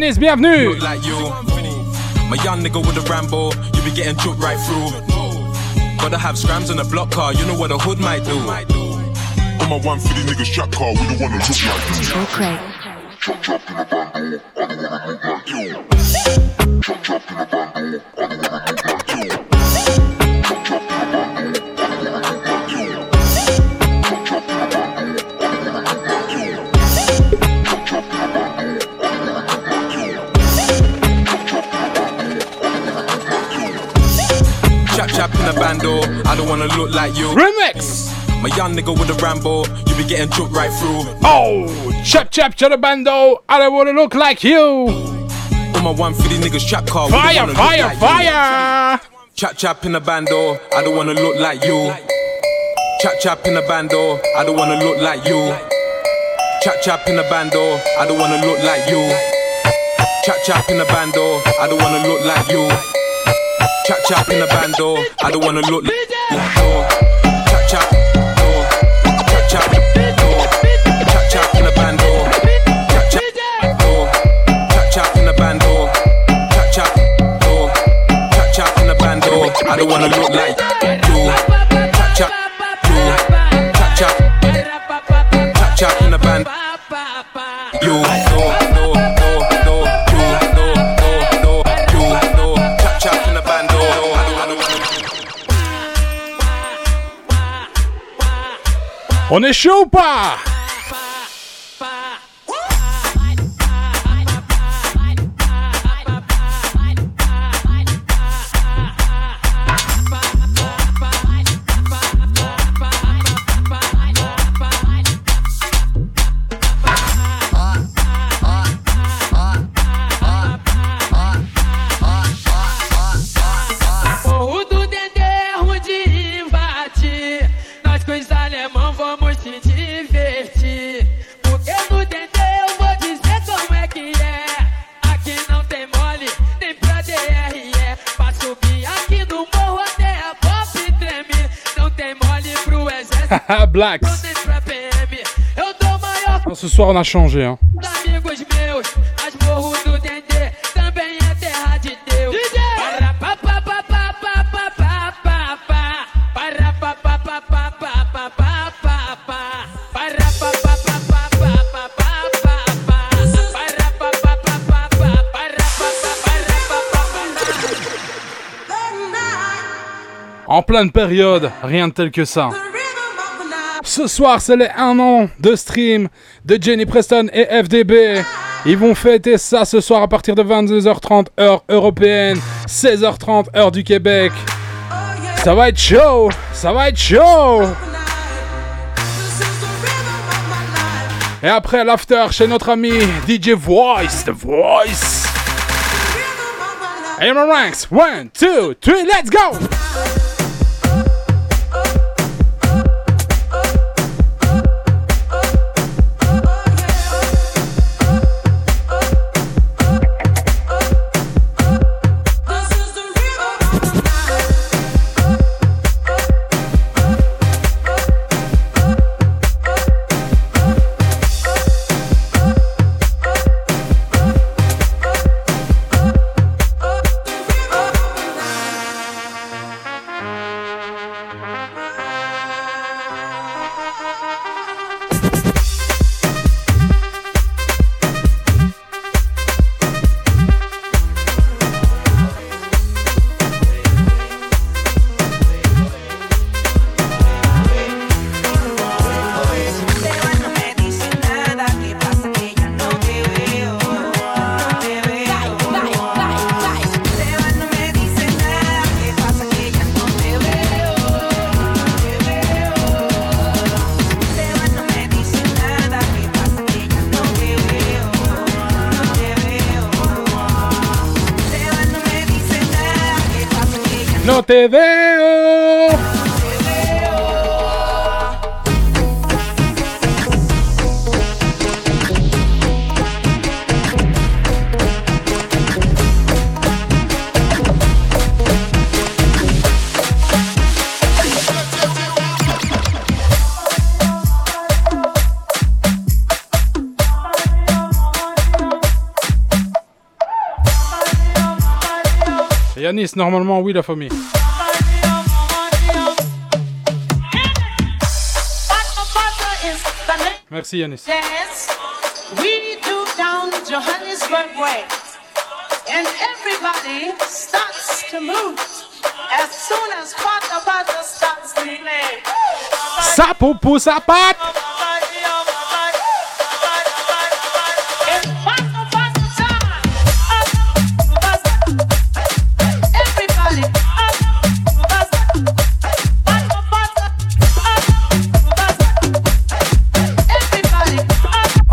Yo, what up, pianiste, bienvenue. My young nigga with a Rambo, you be getting choked right through. Gotta have scrams on a block car, you know what a hood might do. On my 150 niggas trap car, we don't wanna look like you. Chop wanna look like you. Remix! My young nigga with a Rambo, you be getting choked right through. Oh, chap chap to the bando, I don't wanna look like you. All my 150 niggas trap car, Fire, fire, like fire! You. Chap chap in a bando, I don't wanna look like you. Chap chap in a bando, I don't wanna look like you. Chap chap in a bando, I don't wanna look like you. Chap chap in a bando, I don't wanna look like you. Chap chap in a bando, I don't wanna look like you. Chap chap, chap chap, oh. chap chap in a bando. Chap chap, oh. chap chap in a bando. Chap chap, oh. chap chap in a bando. I don't wanna look like On est chaud ou pas Hein, ce soir, on a changé. Hein. En pleine période, rien de tel que ça. Ce soir, c'est les 1 an de stream de Jenny Preston et FDB. Ils vont fêter ça ce soir à partir de 22h30 heure européenne, 16h30 heure du Québec. Ça va être chaud, ça va être chaud. Et après l'after chez notre ami DJ Voice, The Voice. Mon ranks, 1, 2, 3, let's go! No te veo. Yanis, normalement, oui, la famille. Merci Yanis. Dance, we do down Johannesburg way. And everybody starts to move as soon as Pata Pata starts to play. Sapo pour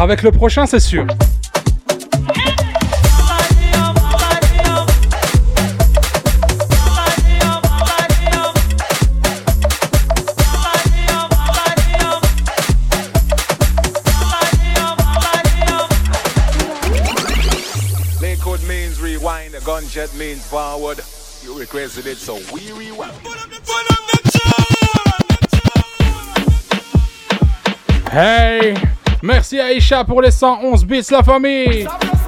Avec le prochain, c'est sûr. Gunjet means forward. You requested it, so we rewind. Hey! Merci Aïcha pour les 111 bits, la famille!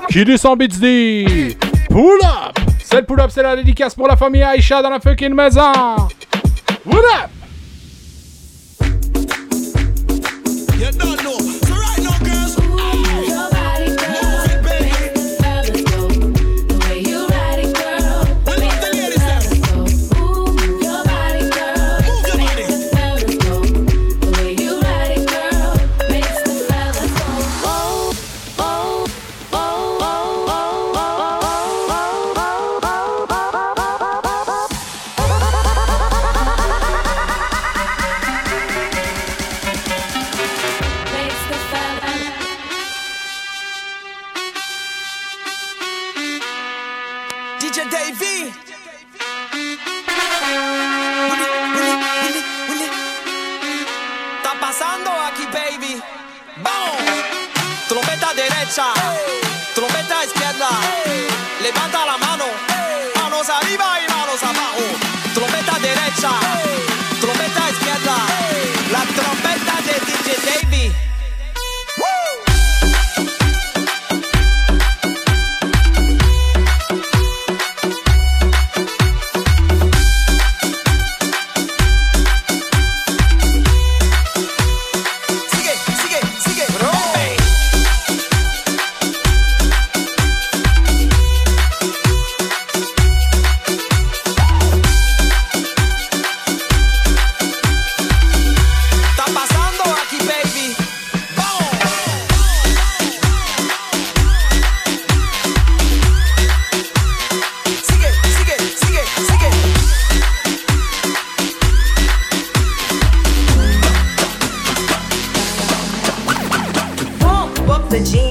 Qui dit 100 bits dit Pull up! C'est le pull up, c'est la dédicace pour la famille Aïcha dans la fucking maison! What up?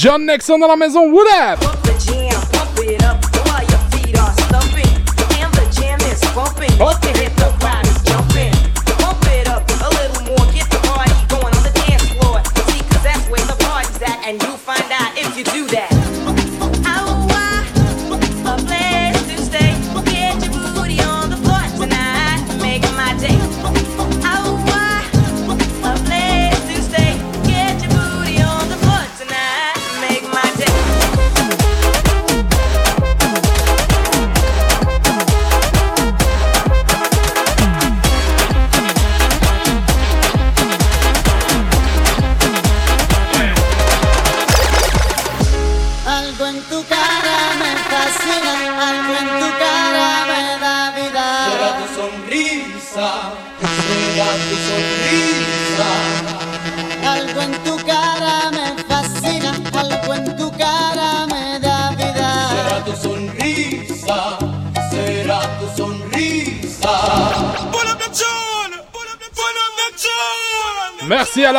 John Nexon dans la maison, what up?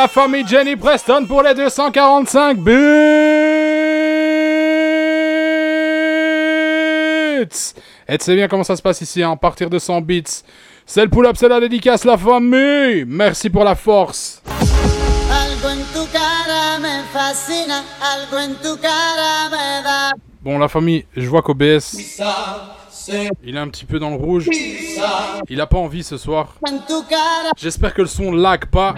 La famille Jenny Preston pour les 245 buts. Et tu sais bien comment ça se passe ici, hein, à partir de 100 bits. C'est le pull-up, c'est la dédicace, la famille. Merci pour la force. Bon, la famille, je vois qu'OBS, il est un petit peu dans le rouge. Il a pas envie ce soir. J'espère que le son lag pas.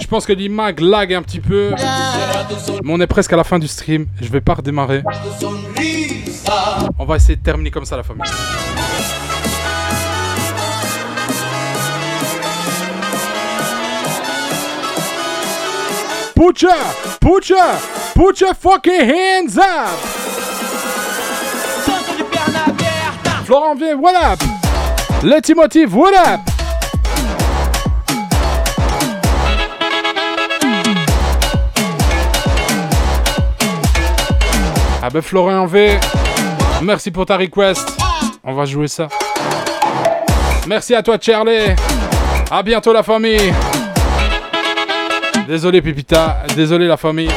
Je pense que l'imag lag un petit peu. Mais on est presque à la fin du stream. Je vais pas redémarrer. On va essayer de terminer comme ça, la famille. Put your, put fucking hands up! Florent vient, what up? Le Timothy, what up? Ah ben Florian V, merci pour ta request. On va jouer ça. Merci à toi Charlie. À bientôt la famille. Désolé Pipita, désolé la famille.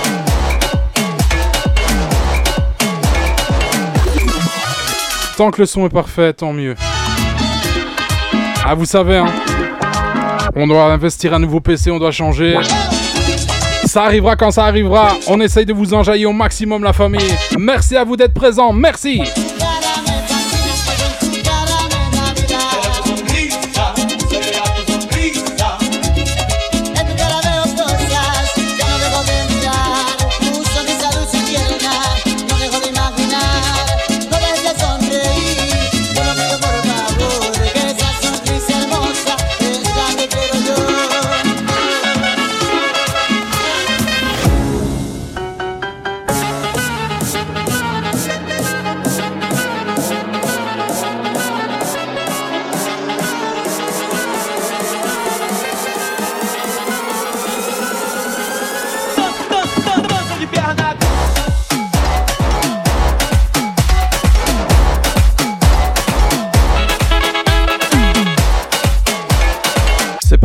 Tant que le son est parfait, tant mieux. Ah vous savez, hein, on doit investir un nouveau PC, on doit changer. Ça arrivera quand ça arrivera. On essaye de vous enjailler au maximum la famille. Merci à vous d'être présents. Merci.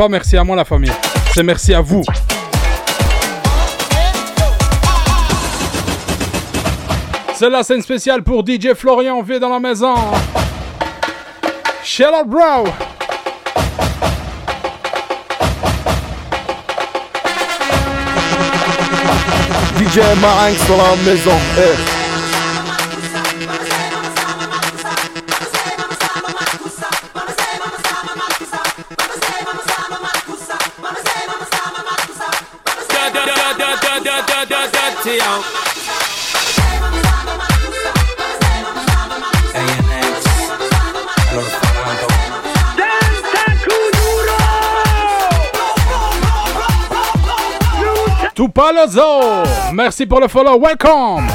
Merci à moi la famille. C'est merci à vous. C'est la scène spéciale pour DJ Florian V dans la maison. Shell out, bro. DJ Marinx sur la maison. eh. Dirty out. Tupalozo. Merci pour le follow. Welcome.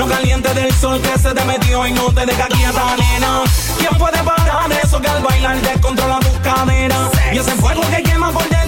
Lo caliente del sol que se te metió y no te deja quieta, nena. ¿Quién puede parar eso que al bailar descontrola tus caderas? Y ese fuego que quema por dentro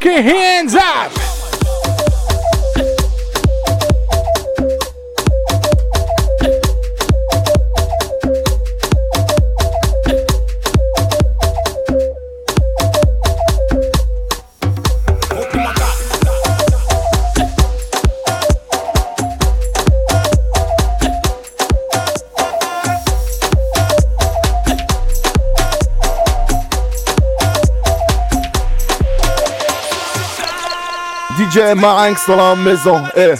fucking hands up! DJ Marinx dans la maison. Eh.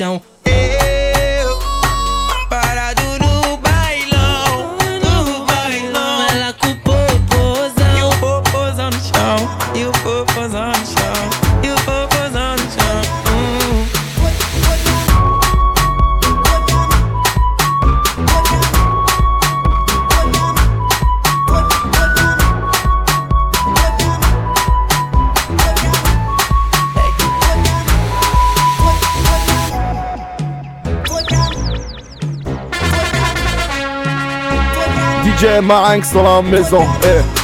coração Marinx dans la maison. Eh.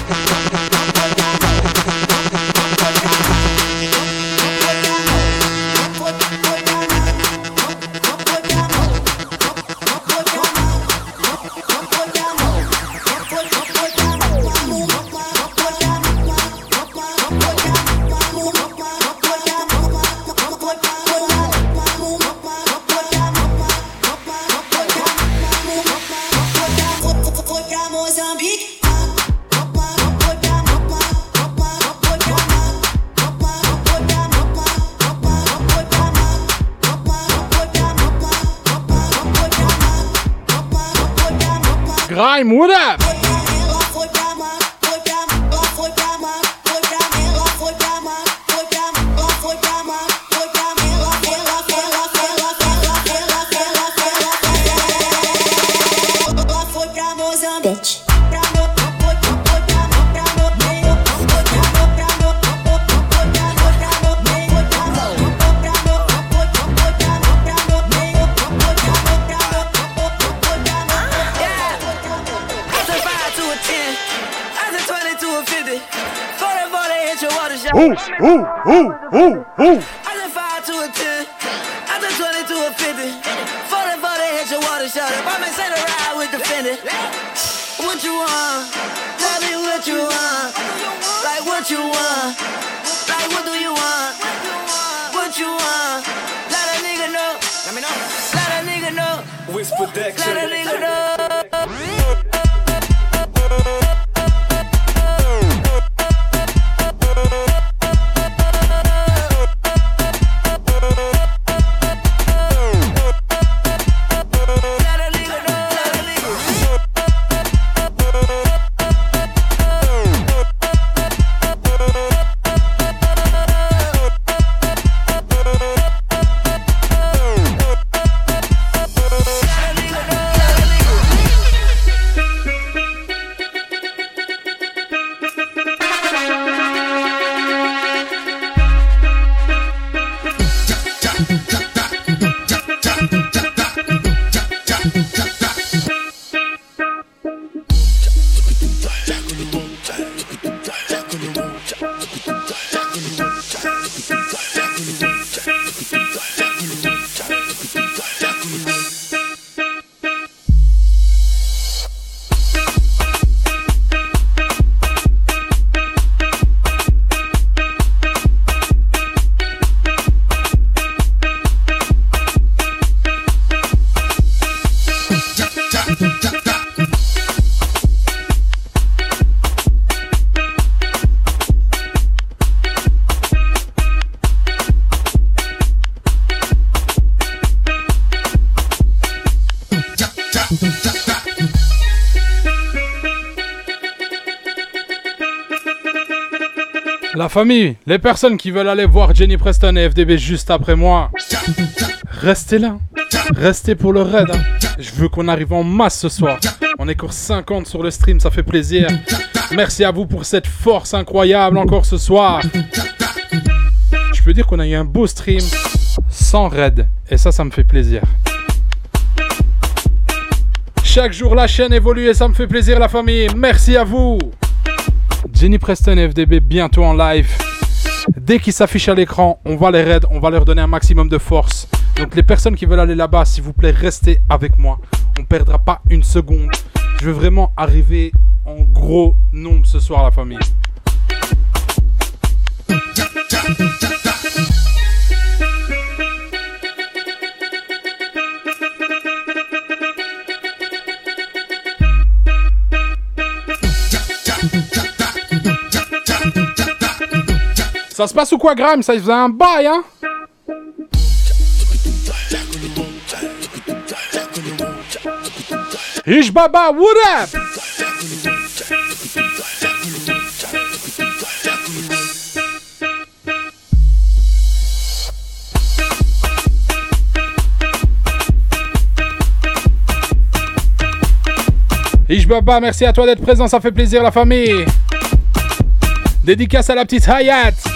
I said twenty to a fifty. Forty, forty, hit your water shot. up. I may say the ride with the Fendi. What you want? Tell me what you want. Like what you want. Like what do you want? What you want? Let a nigga know. Let me know. Let a nigga know. Whisper that. Let a nigga know. Famille, les personnes qui veulent aller voir Jenny Preston et FDB juste après moi, restez là. Restez pour le raid. hein. Je veux qu'on arrive en masse ce soir. On est encore 50 sur le stream, ça fait plaisir. Merci à vous pour cette force incroyable encore ce soir. Je peux dire qu'on a eu un beau stream sans raid. Et ça, ça me fait plaisir. Chaque jour, la chaîne évolue et ça me fait plaisir, la famille. Merci à vous. Jenny Preston et FDB bientôt en live. Dès qu'ils s'affichent à l'écran, on va les raid, on va leur donner un maximum de force. Donc les personnes qui veulent aller là-bas, s'il vous plaît, restez avec moi. On ne perdra pas une seconde. Je veux vraiment arriver en gros nombre ce soir, la famille. Ça se passe ou quoi, Graham? Ça faisait un bail, hein? Ish Baba, what up? Ish merci à toi d'être présent, ça fait plaisir la famille. Dédicace à la petite Hayat.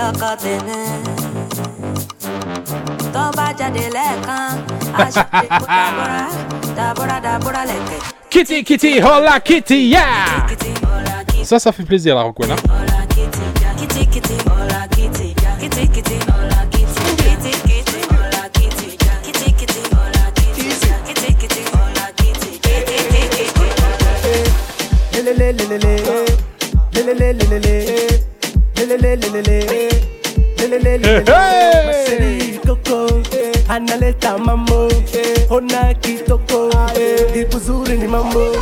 lọ́kọ̀ tèmi. Tó bá jáde lẹ́ẹ̀kan, àṣìṣe kó dàbọ̀rà, dàbọ̀rà dàbọ̀rà lẹ̀kẹ̀. Kitty, Kitty, hola Kitty, yeah Ça, ça fait plaisir la Rockwell. Mambo,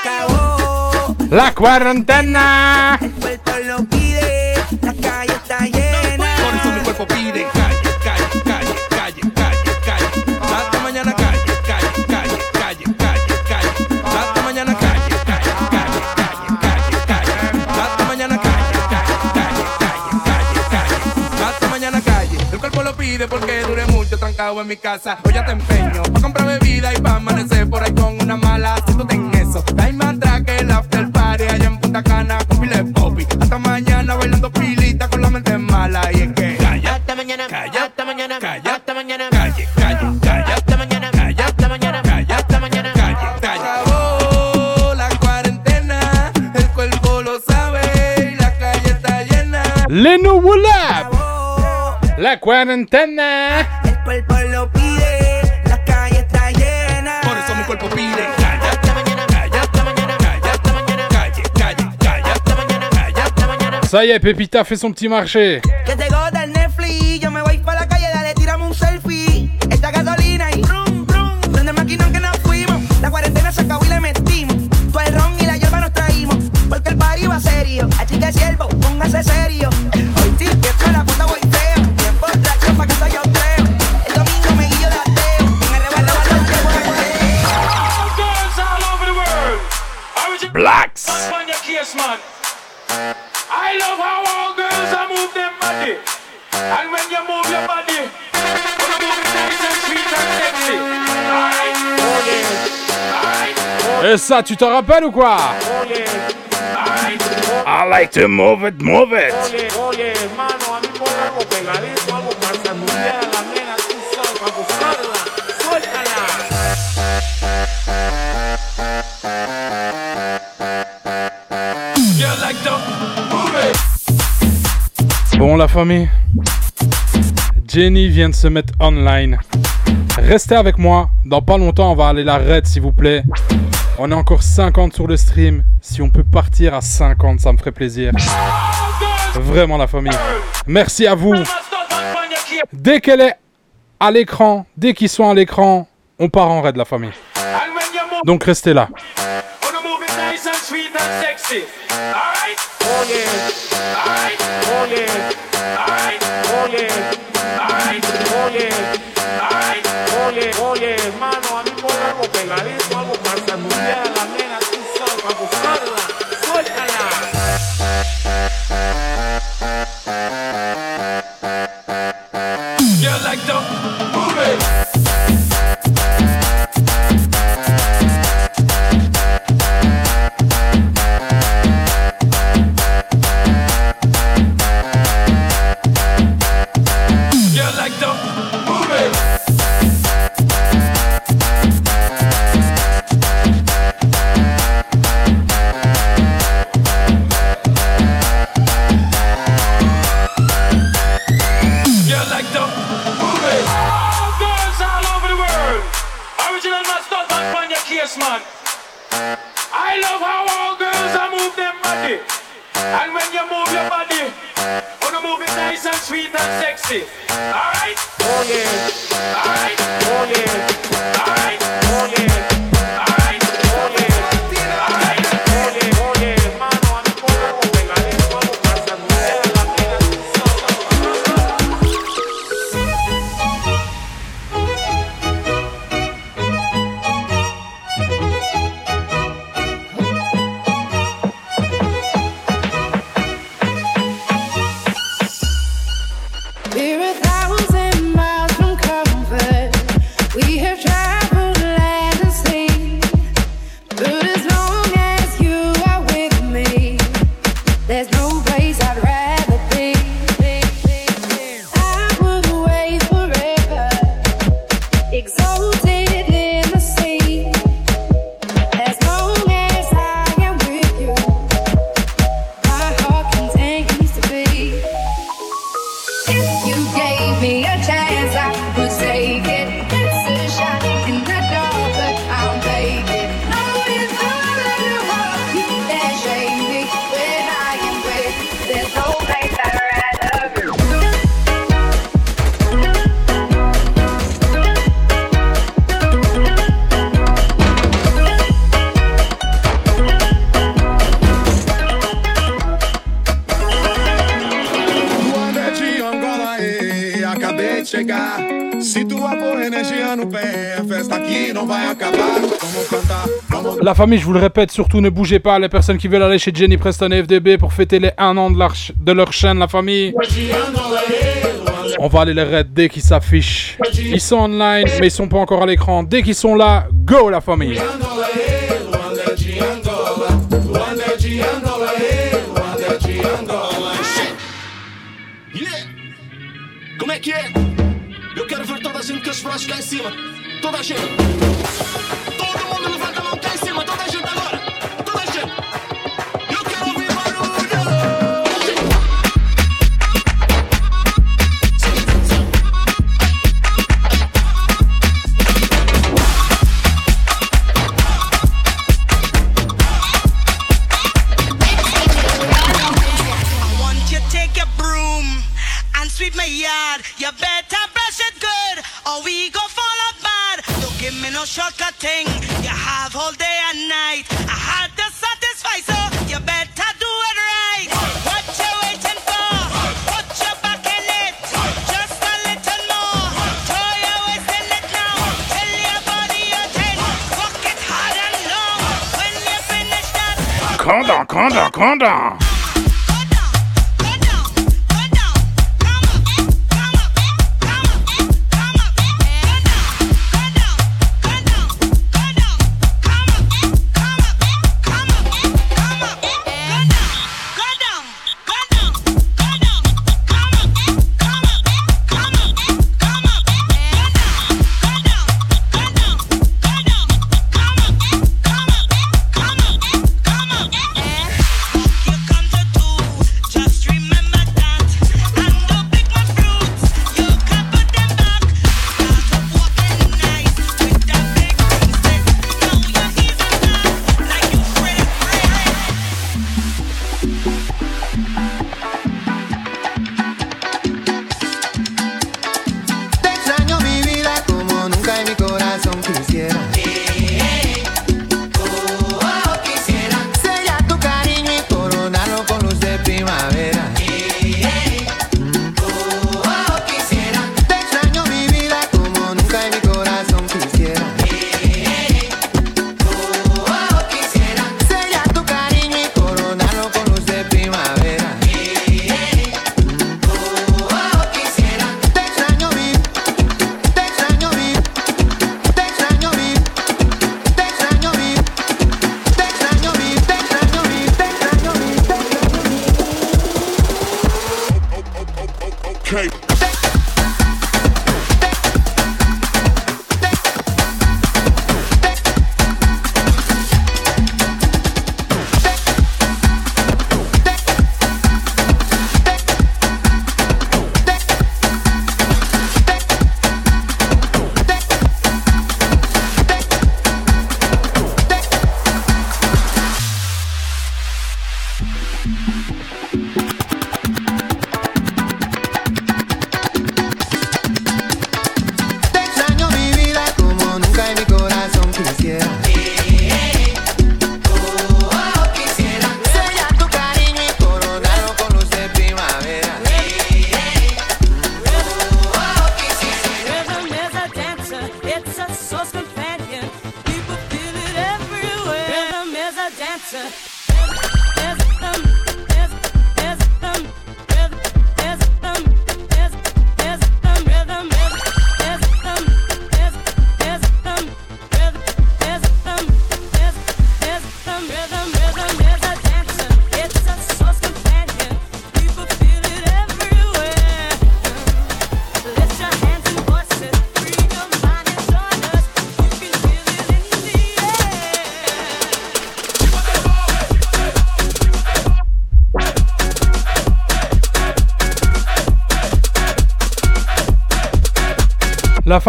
acabó. La cuarentena. El cuerpo lo pide, la calle está llena. Por eso mi cuerpo pide calle, calle, calle, calle, calle, calle. Hasta mañana calle, calle, calle, calle, calle, calle. Hasta mañana calle, calle, calle, calle, calle, calle. Hasta mañana calle, calle, calle, calle, calle, calle. Hasta mañana calle. El cuerpo lo pide porque dure mucho trancado en mi casa. Hoy ya te empeño pa' comprar bebida y pa' amanecer por ahí con una mala. Si tú ten eso, dai más atrás que el after party allá en Punta Cana con pile popi. Hasta mañana bailando pilita con la mente mala. Y es que calla, Hasta mañana, Calla. hasta mañana, Calla. hasta mañana, calle, calle, calla, hasta mañana, Calla. hasta mañana, Calla. hasta mañana. calle, calle. Acabó la cuarentena, el cuerpo lo sabe y la calle Ça y est, Pépita fait son petit marché. Que te goda el Netflix, yo me voy pa' la calle, dale, tírame un selfie. Esta gasolina y brum, brum. Donde maquinón que nos fuimos, la cuarentena se acabó y le metimos. Todo el ron y la hierba nos traímos, porque el party va serio. Aquí de siervo, póngase serio. Hoy sí que esto la puta voy feo. Bien borracho pa' casa yo creo. El domingo me guillo de ateo. En el rebato los llevo de All girls all over the world. Original Blacks. I love how all girls are move them body. And when you move your body, you move it nice and sweet and sexy. Alright? Oh yeah. Alright? Et ça, tu t'en rappelles ou quoi? Oh yeah. Alright? I like to move it, move it. Oye, oye, hermano, a mí por algo pegadito, algo para saludar a la nena, tú sabes, para gozarla. Suéltala. Bon, la famille? Jenny vient de se mettre online. Restez avec moi. Dans pas longtemps, on va aller la raid, s'il vous plaît. On est encore 50 sur le stream. Si on peut partir à 50, ça me ferait plaisir. Vraiment, la famille. Merci à vous. Dès qu'elle est à l'écran, dès qu'ils sont à l'écran, on part en raid, la famille. Donc restez là. Like to move. Body. And when you move your body, wanna move it nice and sweet and sexy. Alright? Oh yeah. Alright? Oh yeah. Chegar. Se tua boa energia no pé, a festa aqui não vai acabar. Vamos cantar, vamos La famille, je vous le répète, surtout ne bougez pas. Les personnes qui veulent aller chez Jenny Preston et FDB pour fêter les 1 an de leur, ch- de leur chaîne, la famille. On va aller les raid dès qu'ils s'affichent. Ils sont online, mais ils sont pas encore à l'écran. Dès qu'ils sont là, go la famille. Luanda com os braços cá em cima. Toda a gente. Todo mundo levanta Conda, Conda!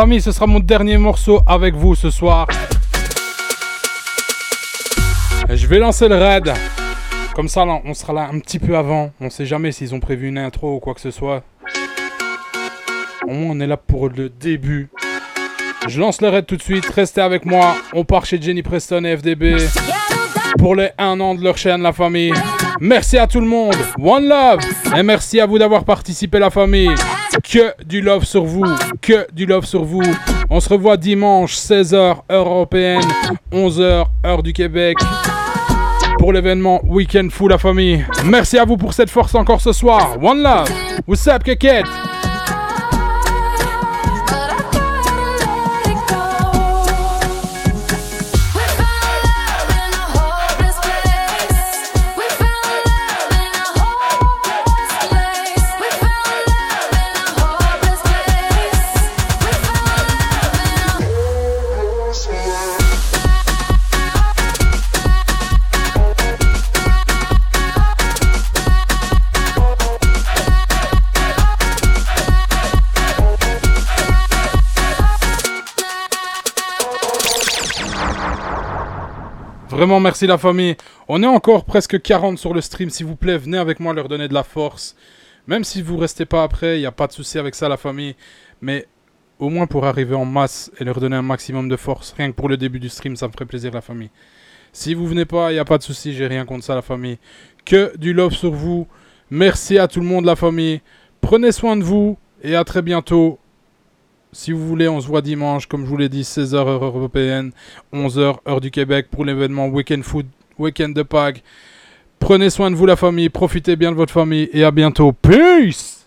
Famille, ce sera mon dernier morceau avec vous ce soir. Je vais lancer le raid. Comme ça, on sera là un petit peu avant. On sait jamais s'ils ont prévu une intro ou quoi que ce soit. Au moins, on est là pour le début. Je lance le raid tout de suite. Restez avec moi. On part chez Jenny Preston et FDB pour les 1 an de leur chaîne, la famille. Merci à tout le monde. One love. Et merci à vous d'avoir participé, la famille. Que du love sur vous. Que du love sur vous. On se revoit dimanche, 16h, heure européenne, 11h, heure du Québec. Pour l'événement Weekend Fou, la famille. Merci à vous pour cette force encore ce soir. One love. What's up, Keket? Vraiment merci la famille. On est encore presque 40 sur le stream. S'il vous plaît, venez avec moi leur donner de la force. Même si vous restez pas après, il n'y a pas de souci avec ça la famille. Mais au moins pour arriver en masse et leur donner un maximum de force. Rien que pour le début du stream, ça me ferait plaisir la famille. Si vous venez pas, il n'y a pas de souci, j'ai rien contre ça la famille. Que du love sur vous. Merci à tout le monde la famille. Prenez soin de vous et à très bientôt. Si vous voulez, on se voit dimanche, comme je vous l'ai dit, 16h heure européenne, 11h heure du Québec pour l'événement Weekend Food, Weekend de Pâques. Prenez soin de vous la famille, profitez bien de votre famille et à bientôt. Peace